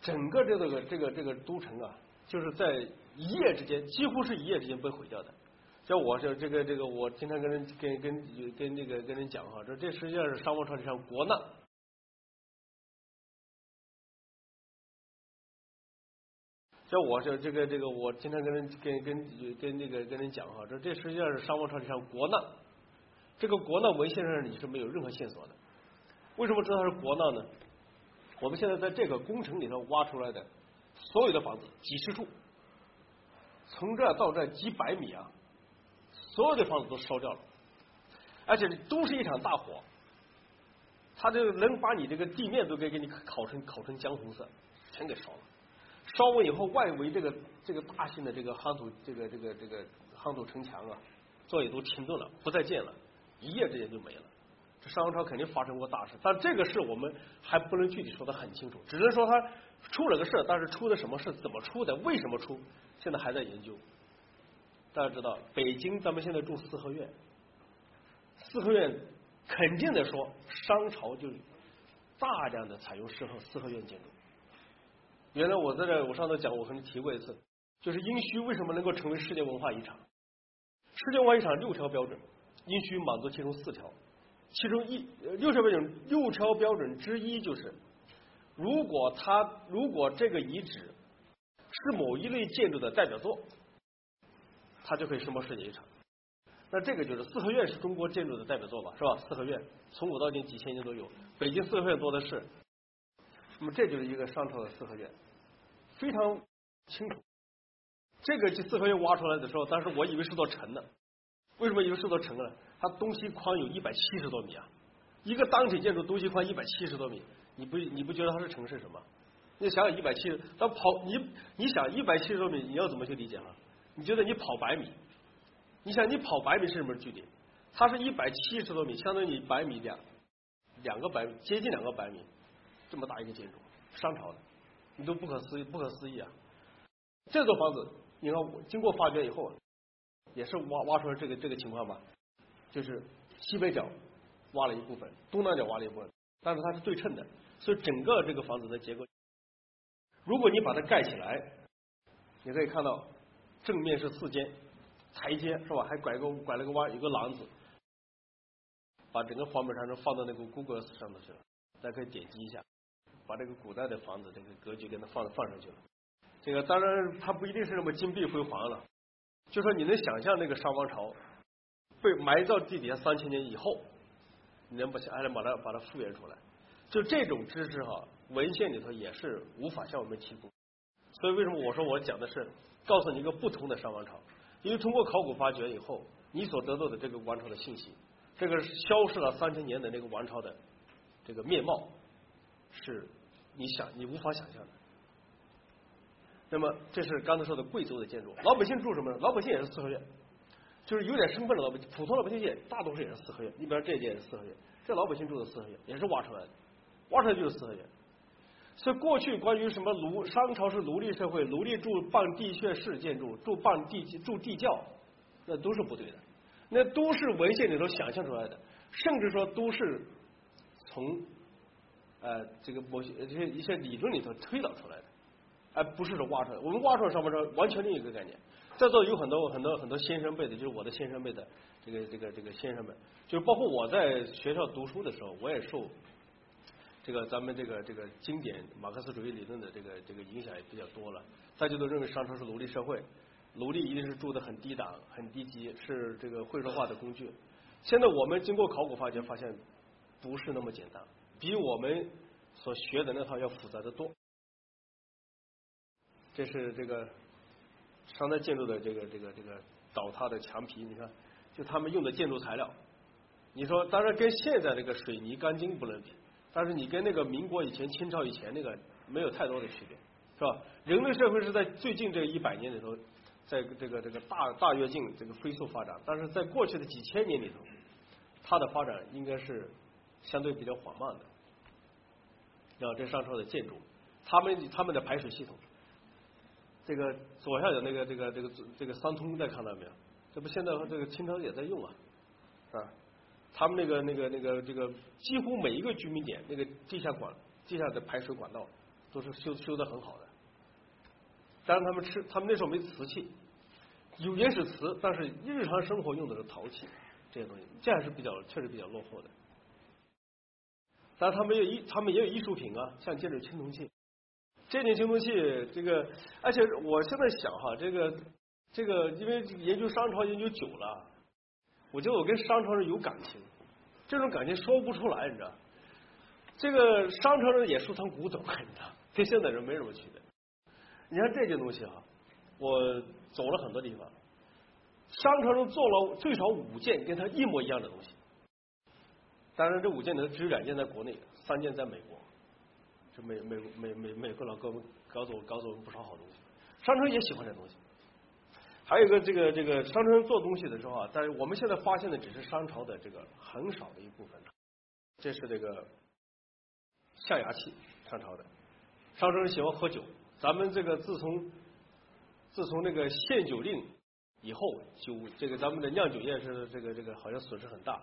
整个这个这个这个都城啊，就是在一夜之间，几乎是一夜之间被毁掉的。像我这这个这个，我经常跟人跟跟跟那个跟人讲哈，说这实际上是商王朝历史上国难。像我这这个这个，我经常跟人跟跟跟那个跟人讲哈，这这实际上是商王朝历史上国难。这个国难文献上你是没有任何线索的。为什么知道它是国难呢？我们现在在这个工程里头挖出来的所有的房子，几十处，从这到这几百米啊，所有的房子都烧掉了，而且都是一场大火，它就能把你这个地面都给给你烤成烤成姜红色，全给烧了。烧完以后，外围这个这个大型的这个夯土这个这个这个夯土城墙啊，座椅都停顿了，不再建了，一夜之间就没了。这商朝肯定发生过大事，但这个事我们还不能具体说的很清楚，只能说它出了个事，但是出的什么事，怎么出的，为什么出，现在还在研究。大家知道，北京咱们现在住四合院，四合院肯定的说，商朝就大量的采用四合四合院建筑。原来我在这，我上次讲，我和你提过一次，就是殷墟为什么能够成为世界文化遗产？世界文化遗产六条标准，殷墟满足其中四条，其中一六条标准六条标准之一就是，如果它如果这个遗址是某一类建筑的代表作。它就可以申报世界遗产。那这个就是四合院是中国建筑的代表作吧，是吧？四合院从古到今几千年都有，北京四合院多的是。那么这就是一个商朝的四合院，非常清楚。这个四合院挖出来的时候，当时我以为是座城呢。为什么以为是座城呢？它东西宽有一百七十多米啊！一个单体建筑东西宽一百七十多米，你不你不觉得它是城是什么？你想想一百七十，它跑你你想一百七十多米，你要怎么去理解呢？你觉得你跑百米？你想你跑百米是什么距离？它是一百七十多米，相当于你百米两两个百米，接近两个百米，这么大一个建筑，商朝的，你都不可思议，不可思议啊！这座房子，你看经过发掘以后，也是挖挖出来这个这个情况吧，就是西北角挖了一部分，东南角挖了一部分，但是它是对称的，所以整个这个房子的结构，如果你把它盖起来，你可以看到。正面是四间台阶是吧？还拐个拐了个弯，有个廊子，把整个房本上都放到那个 Google 上头去了。大家可以点击一下，把这个古代的房子这个格局给它放放上去了。这个当然它不一定是那么金碧辉煌了，就说你能想象那个商王朝被埋到地底下三千年以后，你能不还能把它把它复原出来？就这种知识哈，文献里头也是无法向我们提供。所以为什么我说我讲的是？告诉你一个不同的商王朝，因为通过考古发掘以后，你所得到的这个王朝的信息，这个消失了三千年的那个王朝的这个面貌，是你想你无法想象的。那么这是刚才说的贵族的建筑，老百姓住什么呢？老百姓也是四合院，就是有点身份的老百姓，普通老百姓也大多数也是四合院。你比方这一间也是四合院，这老百姓住的四合院也是挖出来的，挖出来就是四合院。所以过去关于什么奴商朝是奴隶社会，奴隶住半地穴式建筑，住半地住地窖，那都是不对的，那都是文献里头想象出来的，甚至说都是从呃这个某些这些一些理论里头推导出来的，而不是说挖出来。我们挖出来商朝完全另一个概念。在座有很多很多很多先生辈的，就是我的先生辈的这个这个这个先生们，就是包括我在学校读书的时候，我也受。这个咱们这个这个经典马克思主义理论的这个这个影响也比较多了，大家都认为商朝是奴隶社会，奴隶一定是住的很低档、很低级，是这个会说话的工具。现在我们经过考古发掘，发现不是那么简单，比我们所学的那套要复杂的多。这是这个商代建筑的这个这个这个倒塌的墙皮，你看，就他们用的建筑材料，你说当然跟现在这个水泥钢筋不能比。但是你跟那个民国以前、清朝以前那个没有太多的区别，是吧？人类社会是在最近这一百年里头，在这个这个大大跃进、这个飞速发展。但是在过去的几千年里头，它的发展应该是相对比较缓慢的。啊，这上朝的建筑，他们他们的排水系统，这个左下角那个这个这个这个三通，大家看到没有？这不现在这个清朝也在用啊，是吧？他们那个、那个、那个、这个，几乎每一个居民点，那个地下管、地下的排水管道都是修修的很好的。但是，他们吃，他们那时候没瓷器，有原始瓷，但是日常生活用的是陶器这些东西，这还是比较确实比较落后的。但他们也艺，他们也有艺术品啊，像这种青铜器，这件青铜器，这个，而且我现在想哈，这个这个，因为研究商朝研究久了。我觉得我跟商朝人有感情，这种感情说不出来，你知道？这个商朝人也收藏古董，你知道？跟现代人没什么区别。你看这件东西啊，我走了很多地方，商朝人做了最少五件跟他一模一样的东西。当然，这五件呢只有两件在国内，三件在美国。这美美美美美国老哥们搞走搞走不少好东西。商朝也喜欢这东西。还有一个这个这个商朝做东西的时候啊，但是我们现在发现的只是商朝的这个很少的一部分。这是这个象牙器，商朝的。商朝人喜欢喝酒，咱们这个自从自从那个限酒令以后，酒这个咱们的酿酒业是这个这个好像损失很大。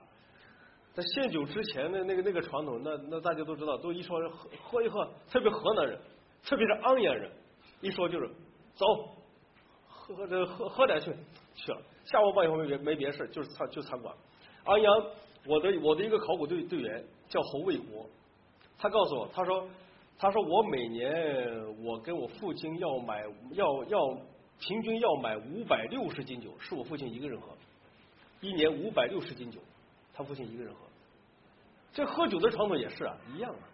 在限酒之前的那个那个传统，那那大家都知道，都一说喝喝一喝，特别河南人，特别是安阳人，一说就是走。喝这喝喝点去去了，下午饭以后没别没别事，就是餐就餐馆。安阳，我的我的一个考古队队员叫侯卫国，他告诉我，他说他说我每年我跟我父亲要买要要平均要买五百六十斤酒，是我父亲一个人喝，一年五百六十斤酒，他父亲一个人喝。这喝酒的传统也是啊，一样啊。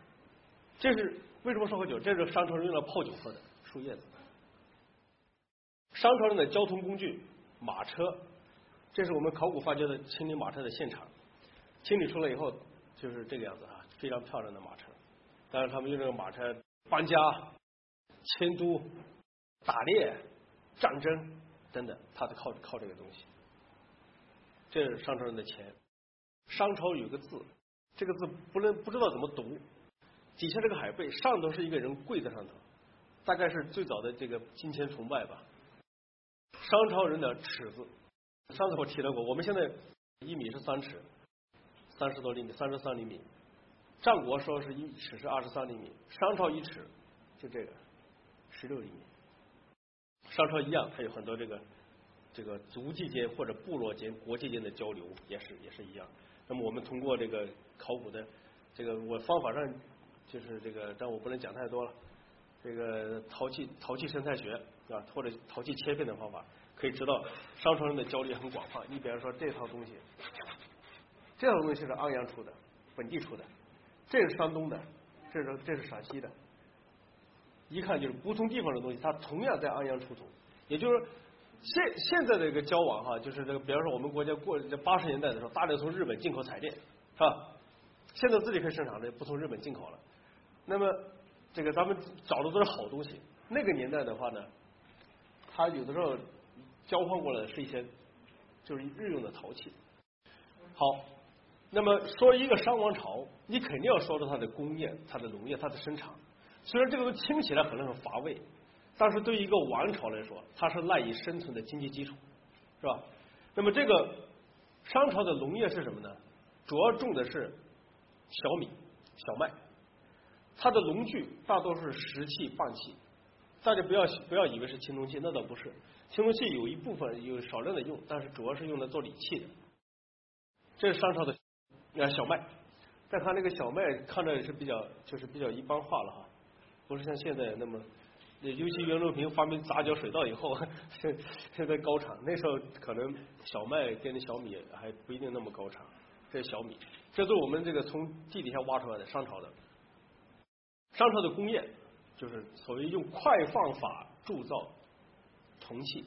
这是为什么说喝酒？这是商朝人用来泡酒喝的树叶子。商朝人的交通工具马车，这是我们考古发掘的清理马车的现场。清理出来以后就是这个样子啊，非常漂亮的马车。但是，他们用这个马车搬家、迁都、打猎、战争等等，他得靠靠这个东西。这是商朝人的钱。商朝有个字，这个字不能不知道怎么读。底下这个海贝，上头是一个人跪在上头，大概是最早的这个金钱崇拜吧。商朝人的尺子，上次我提到过，我们现在一米是三尺，三十多厘米，三十三厘米。战国说是一尺是二十三厘米，商朝一尺就这个十六厘米。商朝一样，它有很多这个这个族际间或者部落间、国际间的交流，也是也是一样。那么我们通过这个考古的这个我方法上，就是这个，但我不能讲太多了。这个陶器陶器生态学啊，或者陶器切片的方法。可以知道，商朝人的交流很广泛。你比方说这套东西，这套东西是安阳出的，本地出的；这是山东的，这是这是陕西的。一看就是不同地方的东西，它同样在安阳出土。也就是说，现现在的一个交往哈，就是这个，比方说我们国家过这八十年代的时候，大量从日本进口彩电，是吧？现在自己可以生产的，不从日本进口了。那么这个咱们找的都是好东西。那个年代的话呢，它有的时候。交换过来的是一些就是日用的陶器。好，那么说一个商王朝，你肯定要说到它的工业、它的农业、它的生产。虽然这个听起来可能很乏味，但是对于一个王朝来说，它是赖以生存的经济基础，是吧？那么这个商朝的农业是什么呢？主要种的是小米、小麦。它的农具大多是石器、棒器，大家不要不要以为是青铜器，那倒不是。青铜器有一部分有少量的用，但是主要是用来做礼器的。这是商朝的啊小麦，但它那个小麦看着也是比较就是比较一般化了哈，不是像现在那么，尤其袁隆平发明杂交水稻以后，现在高产，那时候可能小麦跟小米还不一定那么高产。这是小米，这都是我们这个从地底下挖出来的商朝的。商朝的工业就是所谓用快放法铸造。铜器，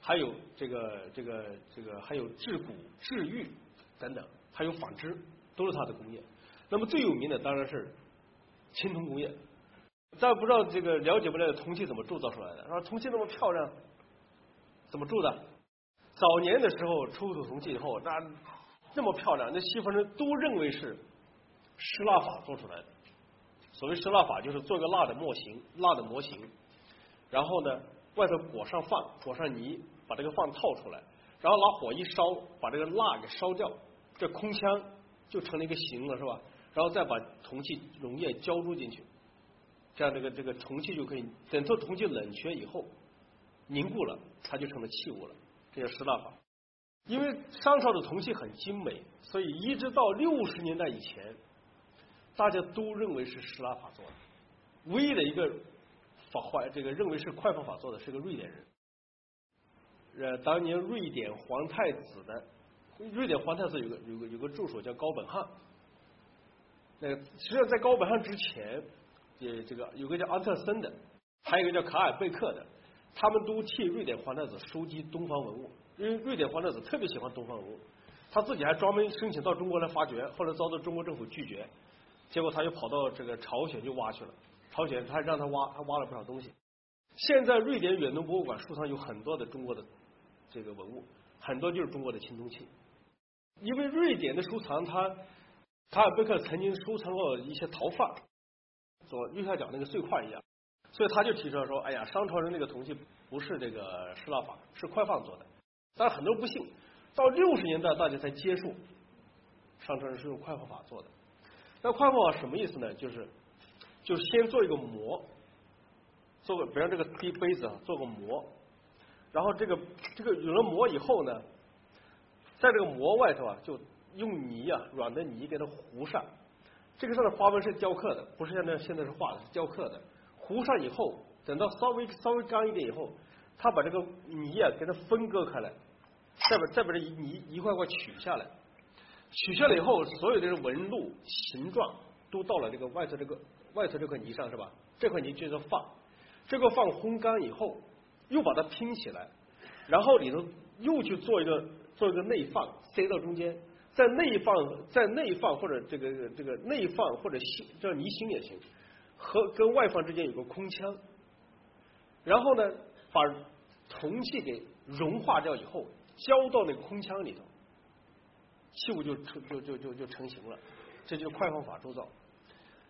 还有这个这个这个，还有制骨、制玉等等，还有纺织，都是它的工业。那么最有名的当然是青铜工业。大家不知道这个了解不了解铜器怎么铸造出来的？说铜器那么漂亮，怎么铸的？早年的时候出土铜器以后，那那么漂亮，那西方人都认为是石蜡法做出来的。所谓失蜡法，就是做个蜡的模型，蜡的模型，然后呢？外头裹上饭，裹上泥，把这个饭套出来，然后拿火一烧，把这个蜡给烧掉，这空腔就成了一个形了，是吧？然后再把铜器溶液浇入进去，这样这个这个铜器就可以等这铜器冷却以后凝固了，它就成了器物了，这叫失蜡法。因为商朝的铜器很精美，所以一直到六十年代以前，大家都认为是施拉法做的，唯一的一个。法坏这个认为是快方法做的是个瑞典人，呃，当年瑞典皇太子的瑞典皇太子有个有个有个助手叫高本汉，那个实际上在高本汉之前，也这个有个叫安特森的，还有一个叫卡尔贝克的，他们都替瑞典皇太子收集东方文物，因为瑞典皇太子特别喜欢东方文物，他自己还专门申请到中国来发掘，后来遭到中国政府拒绝，结果他又跑到这个朝鲜去挖去了。朝鲜他让他挖，他挖了不少东西。现在瑞典远东博物馆收藏有很多的中国的这个文物，很多就是中国的青铜器。因为瑞典的收藏，他卡尔贝克曾经收藏过一些陶范，左右下角那个碎块一样，所以他就提出来说：“哎呀，商朝人那个铜器不是这个施拉法，是块放做的。”但是很多不信，到六十年代大家才接受商朝人是用块放法做的。那块放法什么意思呢？就是就先做一个模，做个比方这个杯杯子啊，做个模，然后这个这个有了模以后呢。在这个膜外头啊，就用泥啊，软的泥给它糊上。这个上的花纹是雕刻的，不是像那现在是画的，是雕刻的。糊上以后，等到稍微稍微干一点以后，他把这个泥啊给它分割开来，再把再把这泥一块块取下来。取下来以后，所有的纹路、形状都到了这个外头这个外头这块泥上，是吧？这块泥就是放，这个放烘干以后，又把它拼起来，然后里头又去做一个。做一个内放，塞到中间，在内放，在内放或者这个这个内放或者心叫泥心也行，和跟外放之间有个空腔，然后呢，把铜器给融化掉以后，浇到那个空腔里头，器物就成就就就就成型了，这就快方法铸造。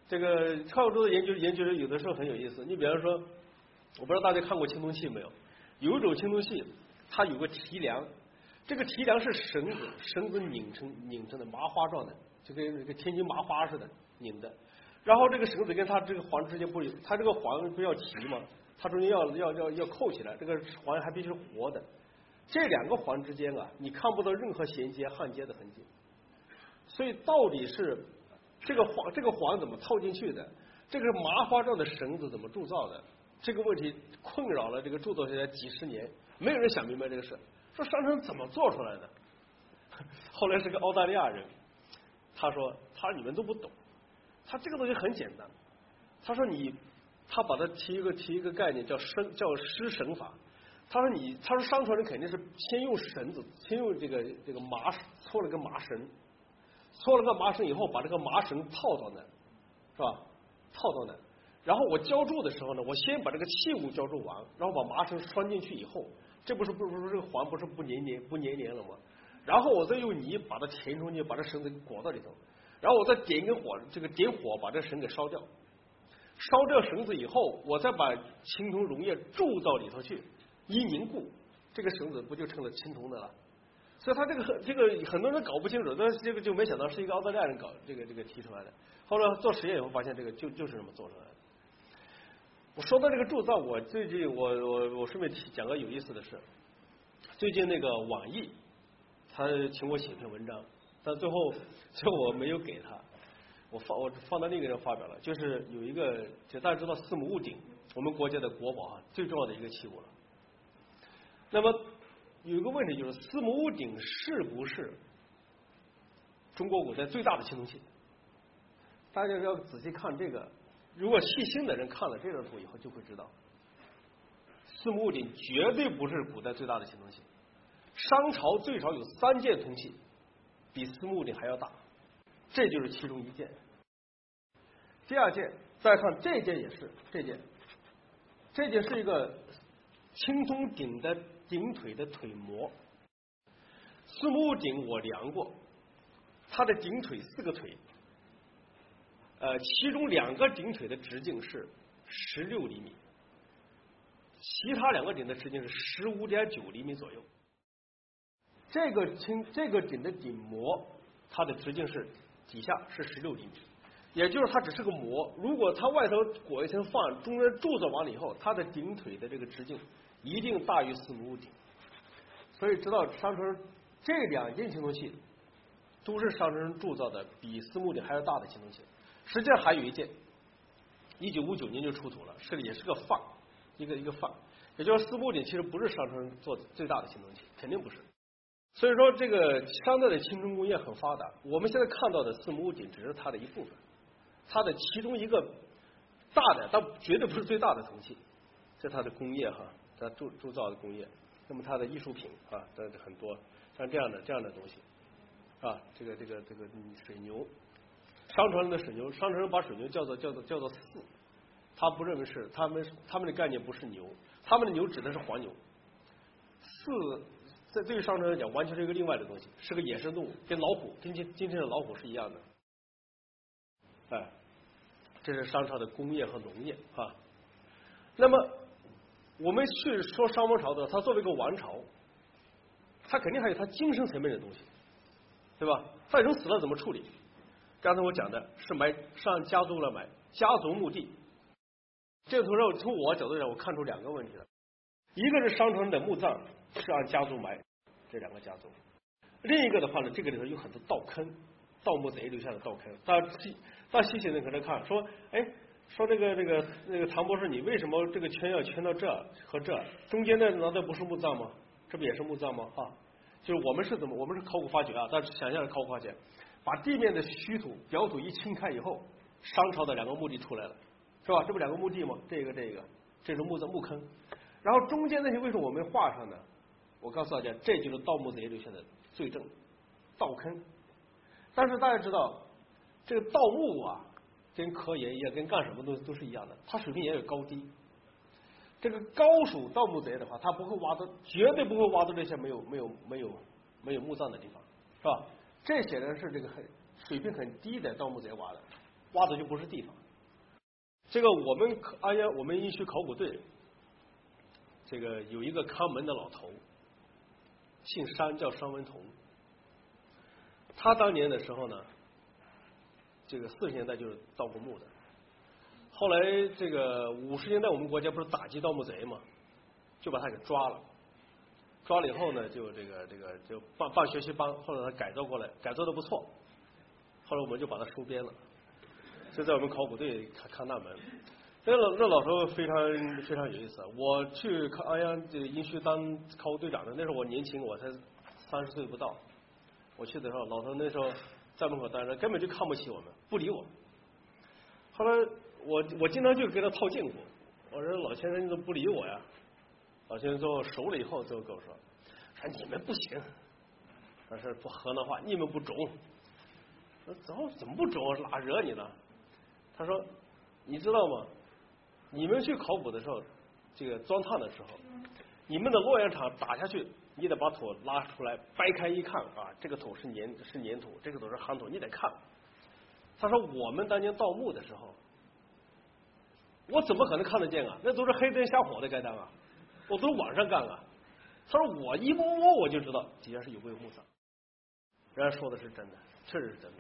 这个快放铸造研究研究的有的时候很有意思，你比方说，我不知道大家看过青铜器没有？有一种青铜器，它有个提梁。这个提梁是绳子，绳子拧成拧成的麻花状的，就跟那个天津麻花似的拧的。然后这个绳子跟它这个环之间不，它这个环不要提吗？它中间要要要要扣起来，这个环还必须是活的。这两个环之间啊，你看不到任何衔接焊接的痕迹。所以到底是这个环这个环怎么套进去的？这个麻花状的绳子怎么铸造的？这个问题困扰了这个铸造学家几十年，没有人想明白这个事。说商城怎么做出来的？后来是个澳大利亚人，他说：“他说你们都不懂，他这个东西很简单。他说你，他把它提一个提一个概念叫绳叫施绳法。他说你，他说商朝人肯定是先用绳子，先用这个这个麻搓了个麻绳，搓了个麻绳以后，把这个麻绳套到那，是吧？套到那，然后我浇铸的时候呢，我先把这个器物浇铸完，然后把麻绳拴进去以后。”这不是不是不这个环不是不粘粘不粘粘了吗？然后我再用泥把它填充进去，把这绳子给裹到里头，然后我再点一根火，这个点火把这绳给烧掉，烧掉绳子以后，我再把青铜溶液注到里头去，一凝固，这个绳子不就成了青铜的了？所以他这个这个很多人搞不清楚，但是这个就没想到是一个澳大利亚人搞这个这个提出来的。后来做实验以后发现，这个就就是这么做出来的。我说到这个铸造，我最近我我我顺便讲个有意思的事。最近那个网易，他请我写篇文章，但最后最后我没有给他，我放我放到另一个人发表了。就是有一个，就大家知道四母戊鼎，我们国家的国宝啊，最重要的一个器物了。那么有一个问题就是，四母屋顶是不是中国古代最大的青铜器？大家要仔细看这个。如果细心的人看了这张图以后，就会知道，四目屋顶绝对不是古代最大的青铜器。商朝最少有三件铜器比四目屋顶还要大，这就是其中一件。第二件，再看这件也是这件，这件是一个青铜鼎的顶腿的腿模。四目顶我量过，它的顶腿四个腿。呃，其中两个顶腿的直径是十六厘米，其他两个顶的直径是十五点九厘米左右。这个青这个顶的顶膜，它的直径是底下是十六厘米，也就是它只是个膜。如果它外头裹一层放，中间柱子完了以后，它的顶腿的这个直径一定大于四母屋顶。所以知道商朝这两件青铜器都是商朝人铸造的，比四母顶还要大的青铜器。实际上还有一件，一九五九年就出土了，是也是个范，一个一个范，也就是四木鼎，其实不是商朝做最大的青铜器，肯定不是。所以说，这个商代的青铜工业很发达。我们现在看到的四木鼎只是它的一部分，它的其中一个大的，但绝对不是最大的铜器。这它的工业哈，它铸铸造的工业。那么它的艺术品啊，这很多，像这样的这样的东西啊，这个这个这个水牛。商朝人的水牛，商朝人把水牛叫做叫做叫做“四”，他不认为是他们他们的概念不是牛，他们的牛指的是黄牛。四在对于商朝来讲，完全是一个另外的东西，是个野生动物，跟老虎跟今今天的老虎是一样的。哎，这是商朝的工业和农业啊。那么我们去说商王朝的，它作为一个王朝，它肯定还有它精神层面的东西，对吧？他人死了怎么处理？刚才我讲的是埋上家族来埋，家族墓地。这个从让从我角度讲，我看出两个问题了。一个是商朝的墓葬是按家族埋，这两个家族；另一个的话呢，这个里头有很多盗坑，盗墓贼留下的盗坑。大家细大家细细的可能看，说，哎，说这个这个那个唐博士，你为什么这个圈要圈到这和这中间的难道不是墓葬吗？这不也是墓葬吗？啊，就是我们是怎么，我们是考古发掘啊，大家想象的考古发掘，把地面的虚土表土一清开以后，商朝的两个墓地出来了，是吧？这不两个墓地吗？这个这个，这是墓葬墓坑。然后中间那些为什么我们画上呢？我告诉大家，这就是盗墓贼留下的罪证，盗坑。但是大家知道，这个盗墓啊，跟科研一样，跟干什么都都是一样的，他水平也有高低。这个高手盗墓贼的话，他不会挖到，绝对不会挖到这些没有没有没有没有墓葬的地方，是吧？这显然是这个很水平很低的盗墓贼挖的，挖的就不是地方。这个我们哎呀我们医区考古队。这个有一个看门的老头，姓商，叫商文同。他当年的时候呢，这个四十年代就是盗过墓的。后来这个五十年代，我们国家不是打击盗墓贼嘛，就把他给抓了。抓了以后呢，就这个这个就办办学习班，后来他改造过来，改造的不错。后来我们就把他收编了，就在我们考古队看看大门。那老那老头非常非常有意思。我去考安阳这个殷墟当考古队长的，那时候我年轻，我才三十岁不到。我去的时候，老头那时候在门口待着，根本就看不起我们，不理我。后来我我经常就跟他套近乎，我说老先生你怎么不理我呀？老先生最后熟了以后，最后跟我说：“说你们不行，他说不河南话，你们不中。”说怎么怎么不中？哪惹你了？他说：“你知道吗？”你们去考古的时候，这个钻探的时候，你们的洛阳铲打下去，你得把土拉出来，掰开一看啊，这个土是粘是粘土，这个土是夯土，你得看。他说我们当年盗墓的时候，我怎么可能看得见啊？那都是黑灯瞎火的该当啊，我都是晚上干啊。他说我一摸摸我就知道底下是有没有墓葬。人家说的是真的，确实是真的。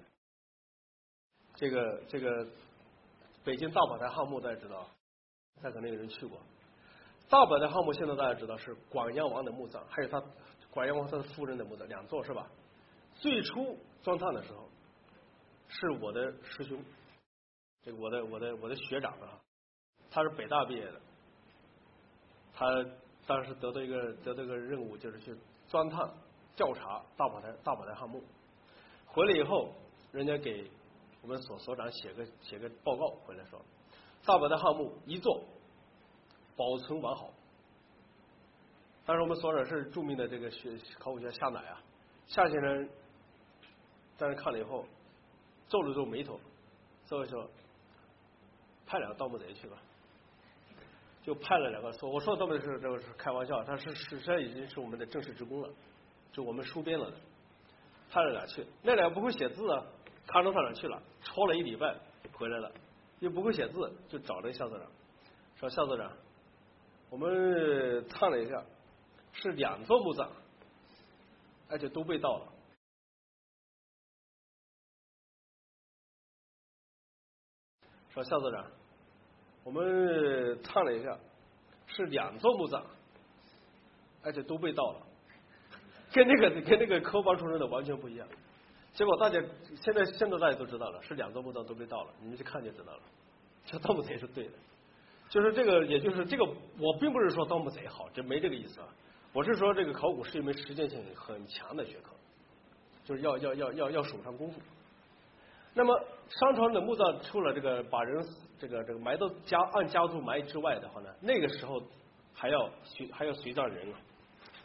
这个这个北京大宝台汉墓大家知道。他可能有人去过，大宝的项目现在大家知道是广阳王的墓葬，还有他广阳王他的夫人的墓葬，两座是吧？最初钻探的时候，是我的师兄，这个我的我的我的学长啊，他是北大毕业的，他当时得到一个得到一个任务，就是去钻探调查大宝台大宝台汉墓，回来以后，人家给我们所所长写个写个报告回来说。大宝的汉墓一座保存完好，当时我们所长是著名的这个学考古学家夏乃啊，夏先生当时看了以后皱了皱眉头，所以说派两个盗墓贼去吧，就派了两个说我说盗墓贼是这个是开玩笑，他是实际上已经是我们的正式职工了，就我们收编了的，派了俩去，那俩不会写字啊，看到上哪去了，抄了一礼拜回来了。又不会写字，就找这个夏所长，说夏所长，我们探了一下，是两座墓葬，而且都被盗了。说夏所长，我们探了一下，是两座墓葬，而且都被盗了，跟那个跟那个科班出身的完全不一样。结果大家现在现在大家都知道了，是两座墓葬都被盗了，你们去看就知道了。这盗墓贼是对的，就是这个，也就是这个，我并不是说盗墓贼好，这没这个意思啊。我是说这个考古是一门实践性很强的学科，就是要要要要要手上功夫。那么商朝的墓葬除了这个把人这个这个埋到家按家族埋之外的话呢，那个时候还要随还要随葬人啊。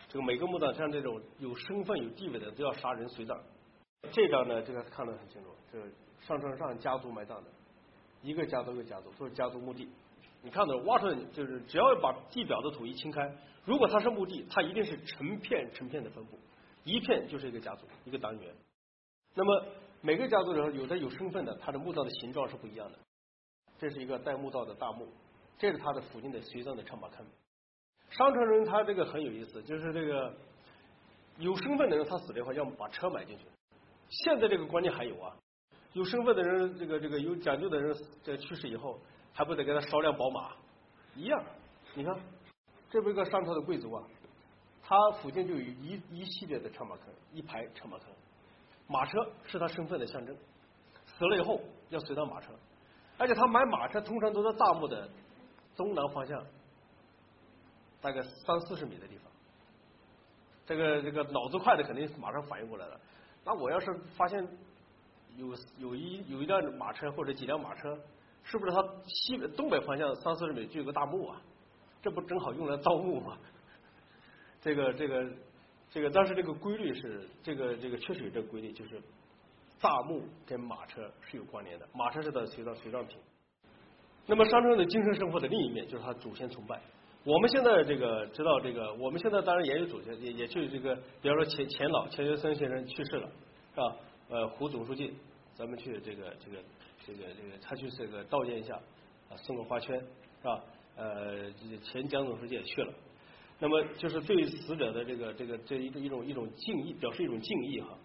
这个每个墓葬像这种有身份有地位的都要杀人随葬。这张呢，这个看得很清楚，这商朝上家族埋葬的，一个家族一个家族，都是家族墓地，你看到挖出来就是只要把地表的土一清开，如果它是墓地，它一定是成片成片的分布，一片就是一个家族一个单元。那么每个家族里头有的有身份的，它的墓道的形状是不一样的。这是一个带墓道的大墓，这是它的附近的随葬的唱马坑。商朝人他这个很有意思，就是这个有身份的人他死了以后要把车埋进去。现在这个观念还有啊，有身份的人，这个这个有讲究的人，这去世以后还不得给他烧辆宝马？一样，你看，这不一个商朝的贵族啊，他附近就有一一系列的车马坑，一排车马坑，马车是他身份的象征。死了以后要随葬马车，而且他买马车通常都在大墓的东南方向。大概三四十米的地方，这个这个脑子快的肯定马上反应过来了。那我要是发现有有一有一辆马车或者几辆马车，是不是它西北东北方向三四十米就有个大墓啊？这不正好用来造墓吗？这个这个这个，但是这个规律是这个这个确实有这个规律，就是大墓跟马车是有关联的，马车是的随葬随葬品。那么商朝的精神生活的另一面就是他祖先崇拜。我们现在这个知道这个，我们现在当然也有祖先，也也去这个，比方说钱钱老钱学森先生去世了，是吧？呃，胡总书记，咱们去这个这个这个这个，他去这个悼念一下，啊，送个花圈，是吧？呃，前江总书记也去了，那么就是对死者的这个这个这一种一种一种敬意，表示一种敬意哈。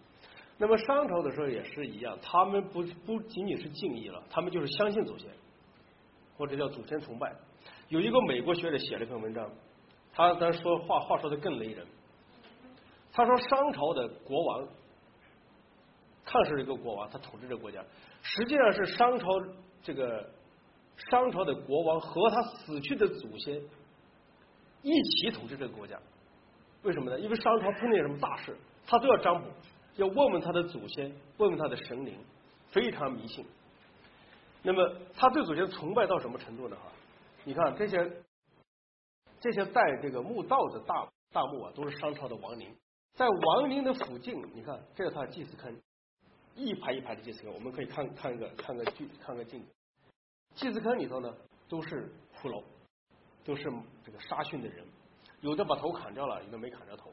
那么商朝的时候也是一样，他们不不仅仅是敬意了，他们就是相信祖先，或者叫祖先崇拜。有一个美国学者写了一篇文章，他他说话话说的更雷人。他说商朝的国王，看是一个国王，他统治这国家，实际上是商朝这个商朝的国王和他死去的祖先一起统治这个国家。为什么呢？因为商朝碰见什么大事，他都要占卜，要问问他的祖先，问问他的神灵，非常迷信。那么他对祖先崇拜到什么程度呢？哈？你看这些这些带这个墓道的大大墓啊，都是商朝的王陵。在王陵的附近，你看这是他祭祀坑，一排一排的祭祀坑，我们可以看看个看个镜看个镜子。祭祀坑里头呢，都是骷髅，都是这个杀殉的人，有的把头砍掉了，有的没砍着头。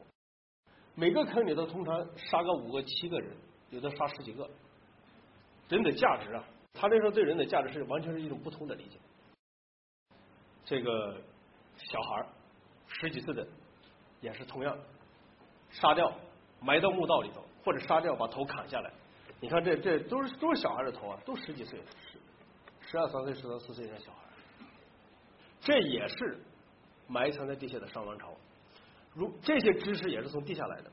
每个坑里头通常杀个五个七个人，有的杀十几个。人的价值啊，他那时候对人的价值是完全是一种不同的理解。这个小孩十几岁的也是同样杀掉埋到墓道里头，或者杀掉把头砍下来。你看这这都是都是小孩的头啊，都十几岁，十十二三岁、十三四岁的小孩，这也是埋藏在地下的商王朝。如这些知识也是从地下来的，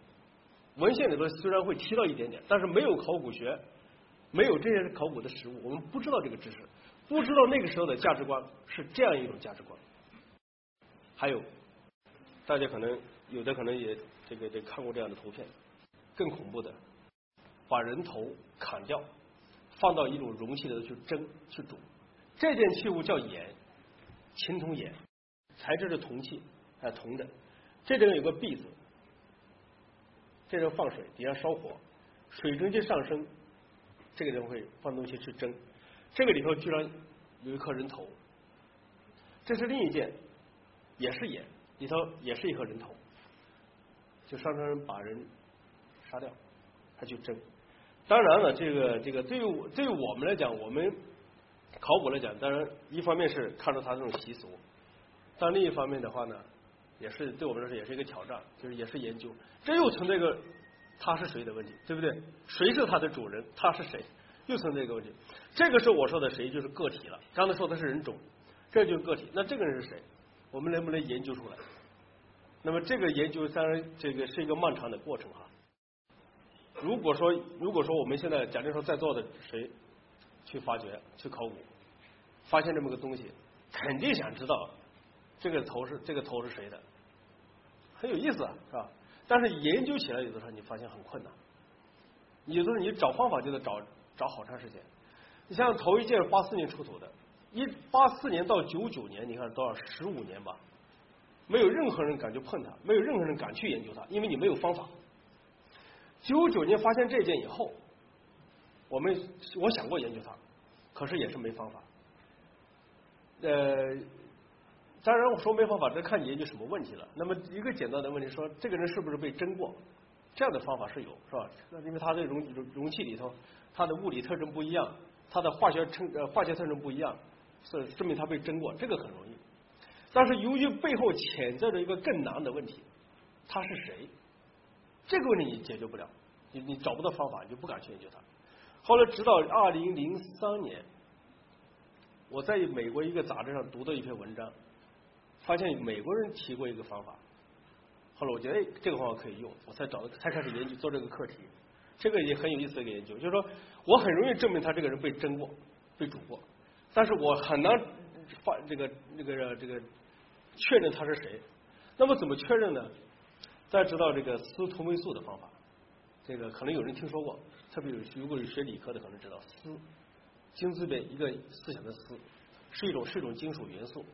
文献里头虽然会提到一点点，但是没有考古学，没有这些考古的实物，我们不知道这个知识。不知道那个时候的价值观是这样一种价值观。还有，大家可能有的可能也这个这看过这样的图片，更恐怖的，把人头砍掉，放到一种容器里头去蒸去煮。这件器物叫盐，青铜盐，材质是铜器，哎铜的。这里面有个篦子，这里放水，底下烧火，水蒸气上升，这个人会放东西去蒸。这个里头居然有一颗人头，这是另一件，也是盐，里头也是一颗人头，就商朝人把人杀掉，他去蒸。当然了，这个这个对于我对于我们来讲，我们考古来讲，当然一方面是看到他这种习俗，但另一方面的话呢，也是对我们来说也是一个挑战，就是也是研究。这又存在一个他是谁的问题，对不对？谁是他的主人？他是谁？又存在一个问题。这个是我说的谁就是个体了。刚才说的是人种，这就是个体。那这个人是谁？我们能不能研究出来？那么这个研究当然这个是一个漫长的过程哈。如果说如果说我们现在假定说在座的谁去发掘去考古，发现这么个东西，肯定想知道这个头是这个头是谁的，很有意思啊，是吧？但是研究起来有的时候你发现很困难，有的时候你找方法就得找找好长时间。你像头一件八四年出土的，一八四年到九九年，你看多少十五年吧，没有任何人敢去碰它，没有任何人敢去研究它，因为你没有方法。九九年发现这件以后，我们我想过研究它，可是也是没方法。呃，当然我说没方法，这看你研究什么问题了。那么一个简单的问题说，这个人是不是被蒸过？这样的方法是有，是吧？那因为它的容容容器里头，它的物理特征不一样，它的化学成呃化学特征不一样，是证明它被蒸过，这个很容易。但是由于背后潜在着一个更难的问题，他是谁？这个问题你解决不了，你你找不到方法，你就不敢去研究它。后来直到二零零三年，我在美国一个杂志上读到一篇文章，发现美国人提过一个方法。后来我觉得哎，这个方法可以用，我才找才开始研究做这个课题。这个也很有意思的一个研究，就是说我很容易证明他这个人被蒸过、被煮过，但是我很难发这个这个这个确认他是谁。那么怎么确认呢？再知道这个丝同位素的方法，这个可能有人听说过，特别有如果有学理科的可能知道，丝金字边一个思想的丝，是一种是一种金属元素。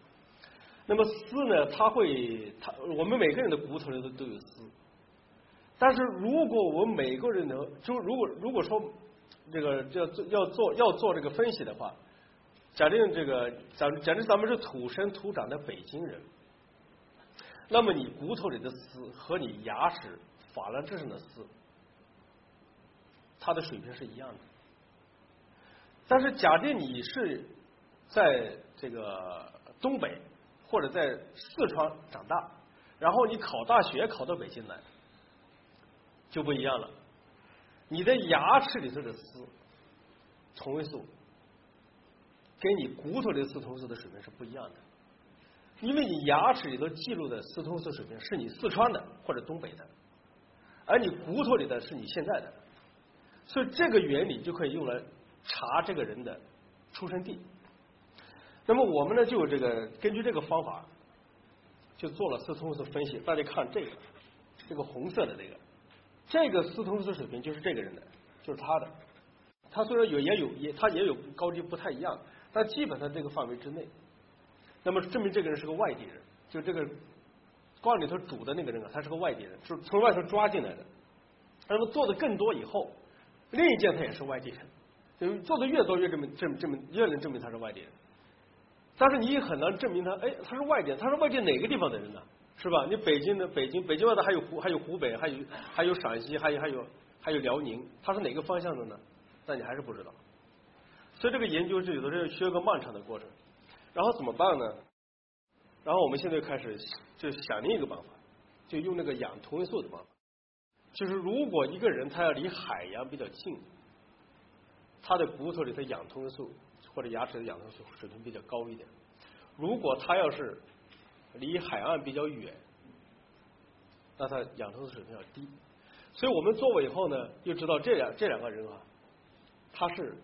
那么丝呢？它会，它我们每个人的骨头里头都有丝。但是如果我们每个人能，就如果如果说这个要做要做要做这个分析的话，假定这个假假定咱们是土生土长的北京人，那么你骨头里的丝和你牙齿珐琅质上的丝，它的水平是一样的。但是假定你是在这个东北。或者在四川长大，然后你考大学考到北京来，就不一样了。你的牙齿里头的丝同位素，跟你骨头里的丝同位素的水平是不一样的。因为你牙齿里头记录的斯通斯水平是你四川的或者东北的，而你骨头里的是你现在的，所以这个原理就可以用来查这个人的出生地。那么我们呢，就这个根据这个方法，就做了四通斯分析。大家看这个，这个红色的这个，这个四通斯水平就是这个人的，就是他的。他虽然有也有也他也有高低不太一样，但基本上这个范围之内。那么证明这个人是个外地人，就这个罐里头煮的那个人啊，他是个外地人，是从外头抓进来的。那么做的更多以后，另一件他也是外地人，就做的越多越证明证证明越能证明他是外地人。但是你也很难证明他，哎，他是外地，他是外地哪个地方的人呢？是吧？你北京的北京，北京外头还有湖，还有湖北，还有还有陕西，还有还有还有辽宁，他是哪个方向的呢？那你还是不知道。所以这个研究是有的时候需要个漫长的过程。然后怎么办呢？然后我们现在开始就想另一个办法，就用那个氧同位素的方法。就是如果一个人他要离海洋比较近，他的骨头里的氧同位素。或者牙齿的氧同位素水平比较高一点。如果他要是离海岸比较远，那他氧同位素水平要低。所以我们做过以后呢，又知道这两这两个人啊，他是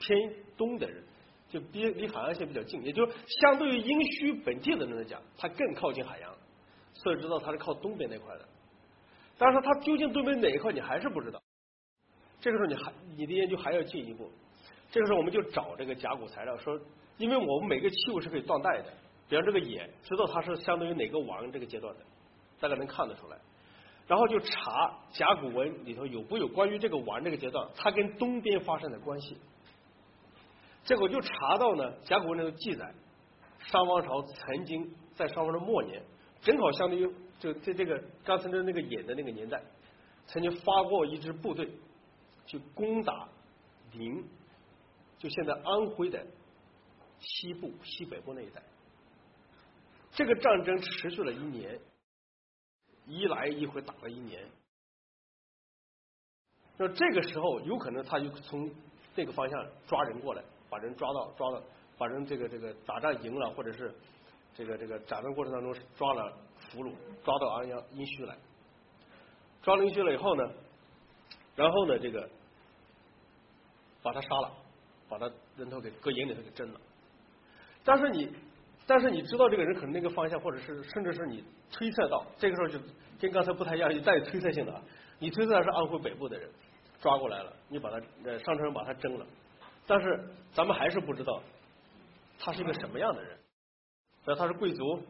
偏东的人，就离离海岸线比较近，也就是相对于殷墟本地的人来讲，它更靠近海洋，所以知道它是靠东边那块的。但是它究竟东边哪一块，你还是不知道。这个时候你还你的研究还要进一步。这个时候我们就找这个甲骨材料，说，因为我们每个器物是可以断代的，比方这个眼，知道它是相当于哪个王这个阶段的，大概能看得出来。然后就查甲骨文里头有不有关于这个王这个阶段，它跟东边发生的关系。结果就查到呢，甲骨文里头记载，商王朝曾经在商王朝末年，正好相当于就在这个刚才的那个演的那个年代，曾经发过一支部队去攻打临。就现在安徽的西部、西北部那一带，这个战争持续了一年，一来一回打了一年。那这个时候有可能他就从这个方向抓人过来，把人抓到，抓到，把人这个这个打仗赢了，或者是这个这个战争过程当中抓了俘虏，抓到安阳殷墟来，抓了殷墟了以后呢，然后呢这个把他杀了。把他人头给搁眼里头给蒸了，但是你，但是你知道这个人可能那个方向，或者是甚至是你推测到，这个时候就跟刚才不太一样，带有推测性的啊。你推测他是安徽北部的人抓过来了，你把他呃上车把他蒸了，但是咱们还是不知道他是一个什么样的人，那他是贵族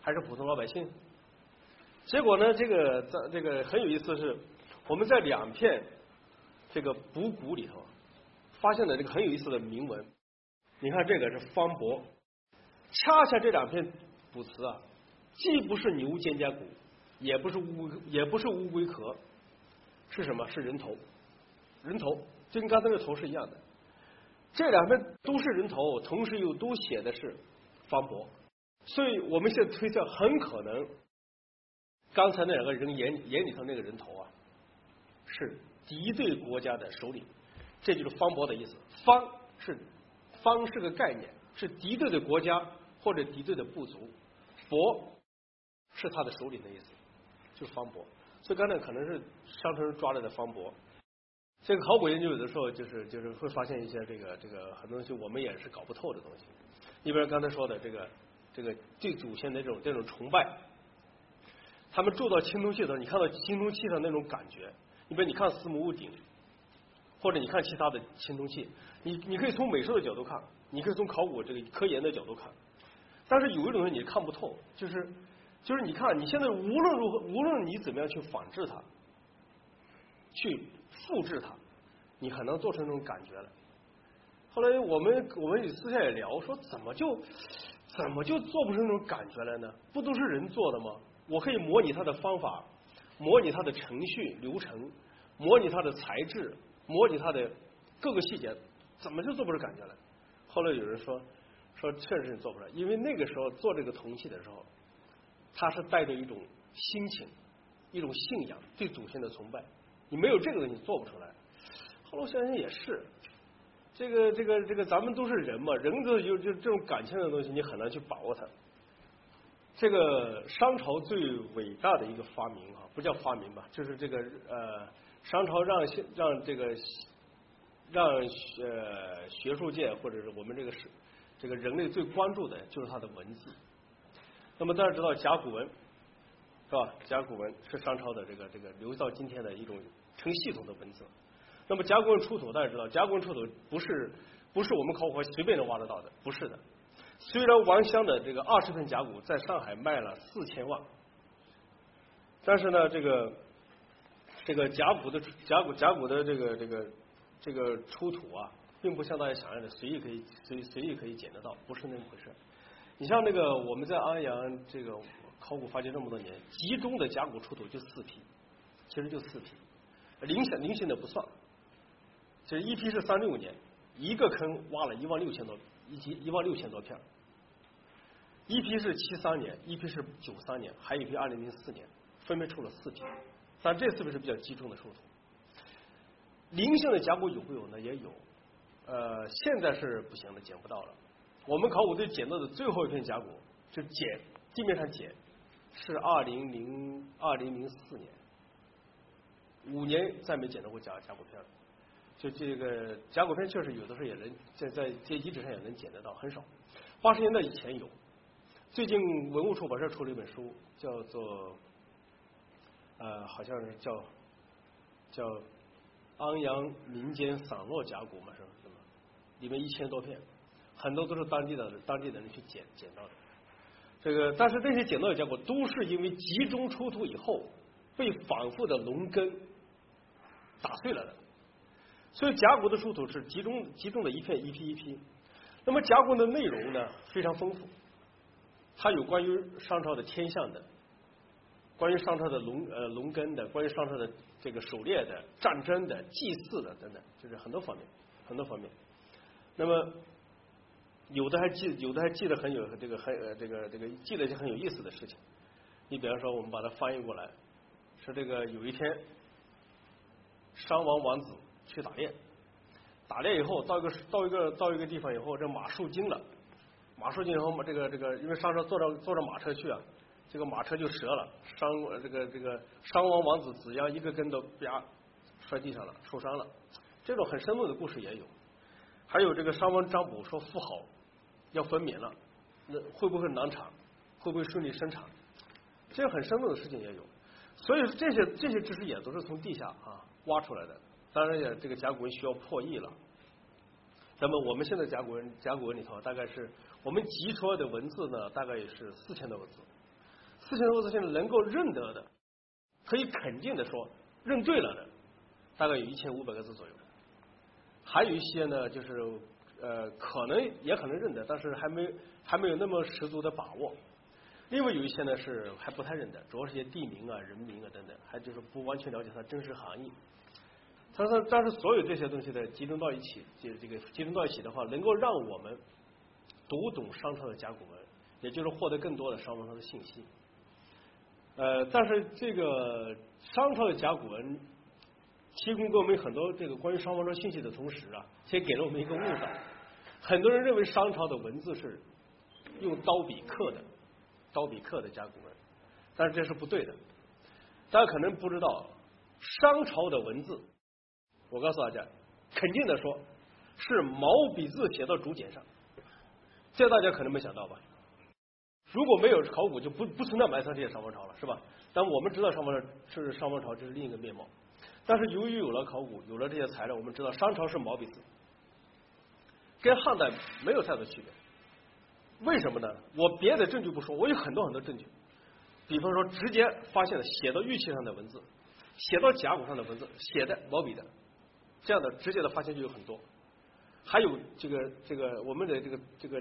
还是普通老百姓？结果呢，这个在这个很有意思是，我们在两片这个补骨里头。发现了这个很有意思的铭文，你看这个是方伯，恰恰这两片卜辞啊，既不是牛肩胛骨，也不是乌也不是乌龟壳，是什么？是人头，人头就跟刚才那头是一样的。这两篇都是人头，同时又都写的是方伯，所以我们现在推测，很可能刚才那两个人眼眼里头那个人头啊，是敌对国家的首领，这就是方伯的意思。方是方是个概念，是敌对的国家或者敌对的部族，伯是他的首领的意思，就是方伯。所以刚才可能是商城抓来的方伯。这个考古研究有的时候就是就是会发现一些这个这个很多东西我们也是搞不透的东西。你比如刚才说的这个这个对祖先的这种这种崇拜，他们铸造青铜器的时候，你看到青铜器上那种感觉，你比如你看司母戊鼎，或者你看其他的青铜器，你你可以从美术的角度看，你可以从考古这个科研的角度看，但是有一种东西你看不透，就是就是你看你现在无论如何，无论你怎么样去仿制它，去。复制它，你很难做成那种感觉来。后来我们我们私下也聊，说怎么就怎么就做不成那种感觉来呢？不都是人做的吗？我可以模拟它的方法，模拟它的程序流程，模拟它的材质，模拟它的各个细节，怎么就做不出感觉来？后来有人说说确实是做不出来，因为那个时候做这个铜器的时候，它是带着一种心情，一种信仰，对祖先的崇拜。你没有这个东西做不出来。后来我想想也是，这个这个这个咱们都是人嘛，人格有就这种感情的东西，你很难去把握它。这个商朝最伟大的一个发明啊，不叫发明吧，就是这个呃，商朝让让这个让呃学术界或者是我们这个是这个人类最关注的就是它的文字。那么大家知道甲骨文是吧？甲骨文是商朝的这个这个留到今天的一种。成系统的文字，那么甲骨文出土，大家知道，甲骨文出土不是不是我们考古随便能挖得到的，不是的。虽然王乡的这个二十份甲骨在上海卖了四千万，但是呢，这个这个甲骨的甲骨甲骨的这个这个这个出土啊，并不像大家想象的随意可以随随意可以捡得到，不是那么回事。你像那个我们在安阳这个考古发掘这么多年，集中的甲骨出土就四批，其实就四批。零星零星的不算，就是一批是三六年，一个坑挖了一万六千多，一批一万六千多片一批是七三年，一批是九三年，还有一批二零零四年，分别出了四批，但这四批是比较集中的出土。零星的甲骨有没有呢？也有，呃，现在是不行的，捡不到了。我们考古队捡到的最后一片甲骨，就捡地面上捡，是二零零二零零四年。五年再没捡到过甲甲骨片了，就这个甲骨片确实有的时候也能在在这遗址上也能捡得到，很少。八十年代以前有，最近文物出版社出了一本书，叫做呃好像是叫叫安阳民间散落甲骨嘛，是是吗？里面一千多片，很多都是当地的当地的人去捡捡到的。这个但是这些捡到的甲骨都是因为集中出土以后被反复的农耕。打碎了的，所以甲骨的出土是集中集中的一片一批一批。那么甲骨的内容呢非常丰富，它有关于商朝的天象的，关于商朝的农呃农耕的，关于商朝的这个狩猎的、战争的、祭祀的等等，就是很多方面很多方面。那么有的还记有的还记得很有这个很呃这个这个记了一些很有意思的事情。你比方说，我们把它翻译过来，说这个有一天。商王王子去打猎，打猎以后到一个到一个到一个地方以后，这马受惊了，马受惊以后，这个这个因为商车坐着坐着马车去啊，这个马车就折了，商这个这个商王王子子阳一个跟头啪摔地上了，受伤了。这种很生动的故事也有，还有这个商王张卜说妇好要分娩了，那会不会难产？会不会顺利生产？这些很生动的事情也有，所以这些这些知识也都是从地下啊。挖出来的，当然也这个甲骨文需要破译了。那么我们现在甲骨文甲骨文里头大概是我们集出来的文字呢，大概也是四千多个字。四千多个字现在能够认得的，可以肯定的说认对了的，大概有一千五百个字左右。还有一些呢，就是呃可能也可能认得，但是还没还没有那么十足的把握。另外有一些呢是还不太认得，主要是些地名啊、人名啊等等，还就是不完全了解它真实含义。他说，但是所有这些东西的集中到一起，就这个集中到一起的话，能够让我们读懂商朝的甲骨文，也就是获得更多的商朝的信息。呃，但是这个商朝的甲骨文提供给我们很多这个关于商王朝信息的同时啊，也给了我们一个误导。很多人认为商朝的文字是用刀笔刻的。刀笔刻的甲骨文，但是这是不对的。大家可能不知道，商朝的文字，我告诉大家，肯定的说，是毛笔字写到竹简上。这大家可能没想到吧？如果没有考古，就不不存在埋藏这些商王朝了，是吧？但我们知道商王朝是商王朝，这是另一个面貌。但是由于有了考古，有了这些材料，我们知道商朝是毛笔字，跟汉代没有太多区别。为什么呢？我别的证据不说，我有很多很多证据。比方说，直接发现了写到玉器上的文字，写到甲骨上的文字，写的毛笔的，这样的直接的发现就有很多。还有这个这个我们的这个这个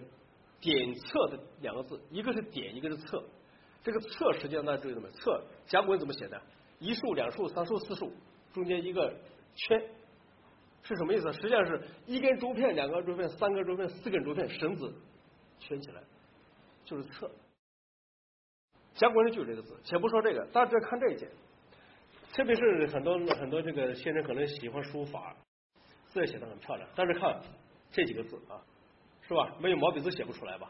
点测的两个字，一个是点，一个是测。这个测实际上大家注意了没？册甲骨文怎么写的？一竖、两竖、三竖、四竖，中间一个圈，是什么意思？实际上是一根竹片、两根竹片、三根竹片、四根竹片，绳子。圈起来就是册，甲骨文就有这个字。且不说这个，大家看这一件，特别是很多很多这个先生可能喜欢书法，字也写的很漂亮。但是看这几个字啊，是吧？没有毛笔字写不出来吧？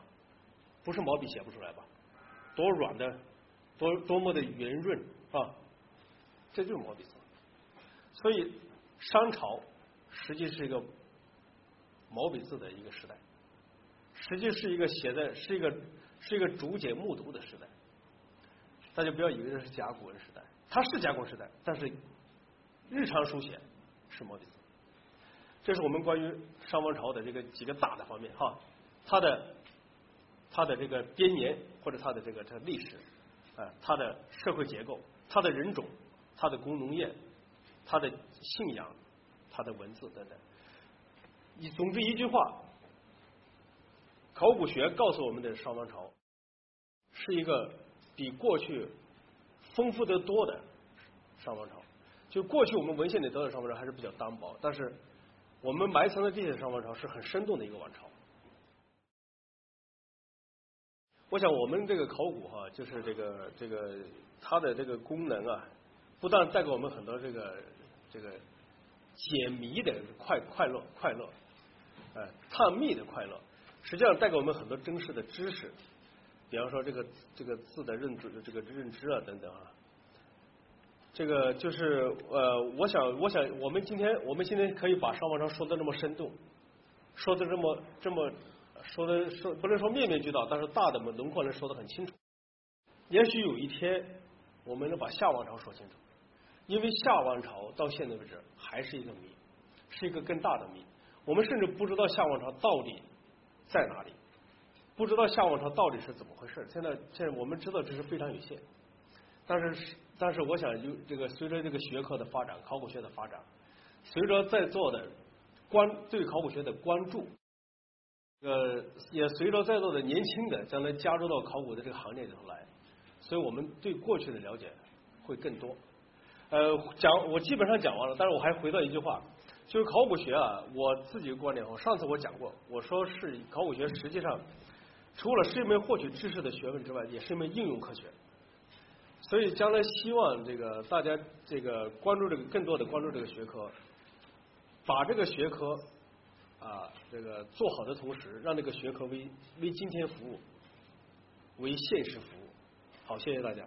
不是毛笔写不出来吧？多软的，多多么的圆润啊！这就是毛笔字。所以商朝实际是一个毛笔字的一个时代。实际是一个写的，是一个是一个竹简木牍的时代。大家不要以为这是甲骨文时代，它是甲骨文时代，但是日常书写是毛笔字。这是我们关于商王朝的这个几个大的方面哈，它的它的这个编年或者它的这个这历史啊，它的社会结构，它的人种，它的工农业，它的信仰，它的文字等等。你总之一句话。考古学告诉我们的商王朝是一个比过去丰富得多的商王朝。就过去我们文献里得到的商王朝还是比较单薄，但是我们埋藏的这些商王朝是很生动的一个王朝。我想我们这个考古哈，就是这个这个它的这个功能啊，不但带给我们很多这个这个解谜的快快乐快乐，呃，探秘的快乐。实际上带给我们很多真实的知识，比方说这个这个字的认知、这个认知啊等等啊。这个就是呃，我想我想我们今天我们今天可以把商王朝说的那么生动，说的这么这么说的说不能说面面俱到，但是大的轮廓能说的很清楚。也许有一天我们能把夏王朝说清楚，因为夏王朝到现在为止还是一个谜，是一个更大的谜。我们甚至不知道夏王朝到底。在哪里？不知道夏王朝到底是怎么回事？现在现在我们知道这是非常有限，但是但是我想有这个随着这个学科的发展，考古学的发展，随着在座的关对考古学的关注，呃，也随着在座的年轻的将来加入到考古的这个行列里头来，所以我们对过去的了解会更多。呃，讲我基本上讲完了，但是我还回到一句话。就是考古学啊，我自己的观点，我上次我讲过，我说是考古学实际上除了是一门获取知识的学问之外，也是一门应用科学。所以将来希望这个大家这个关注这个更多的关注这个学科，把这个学科啊这个做好的同时，让这个学科为为今天服务，为现实服务。好，谢谢大家。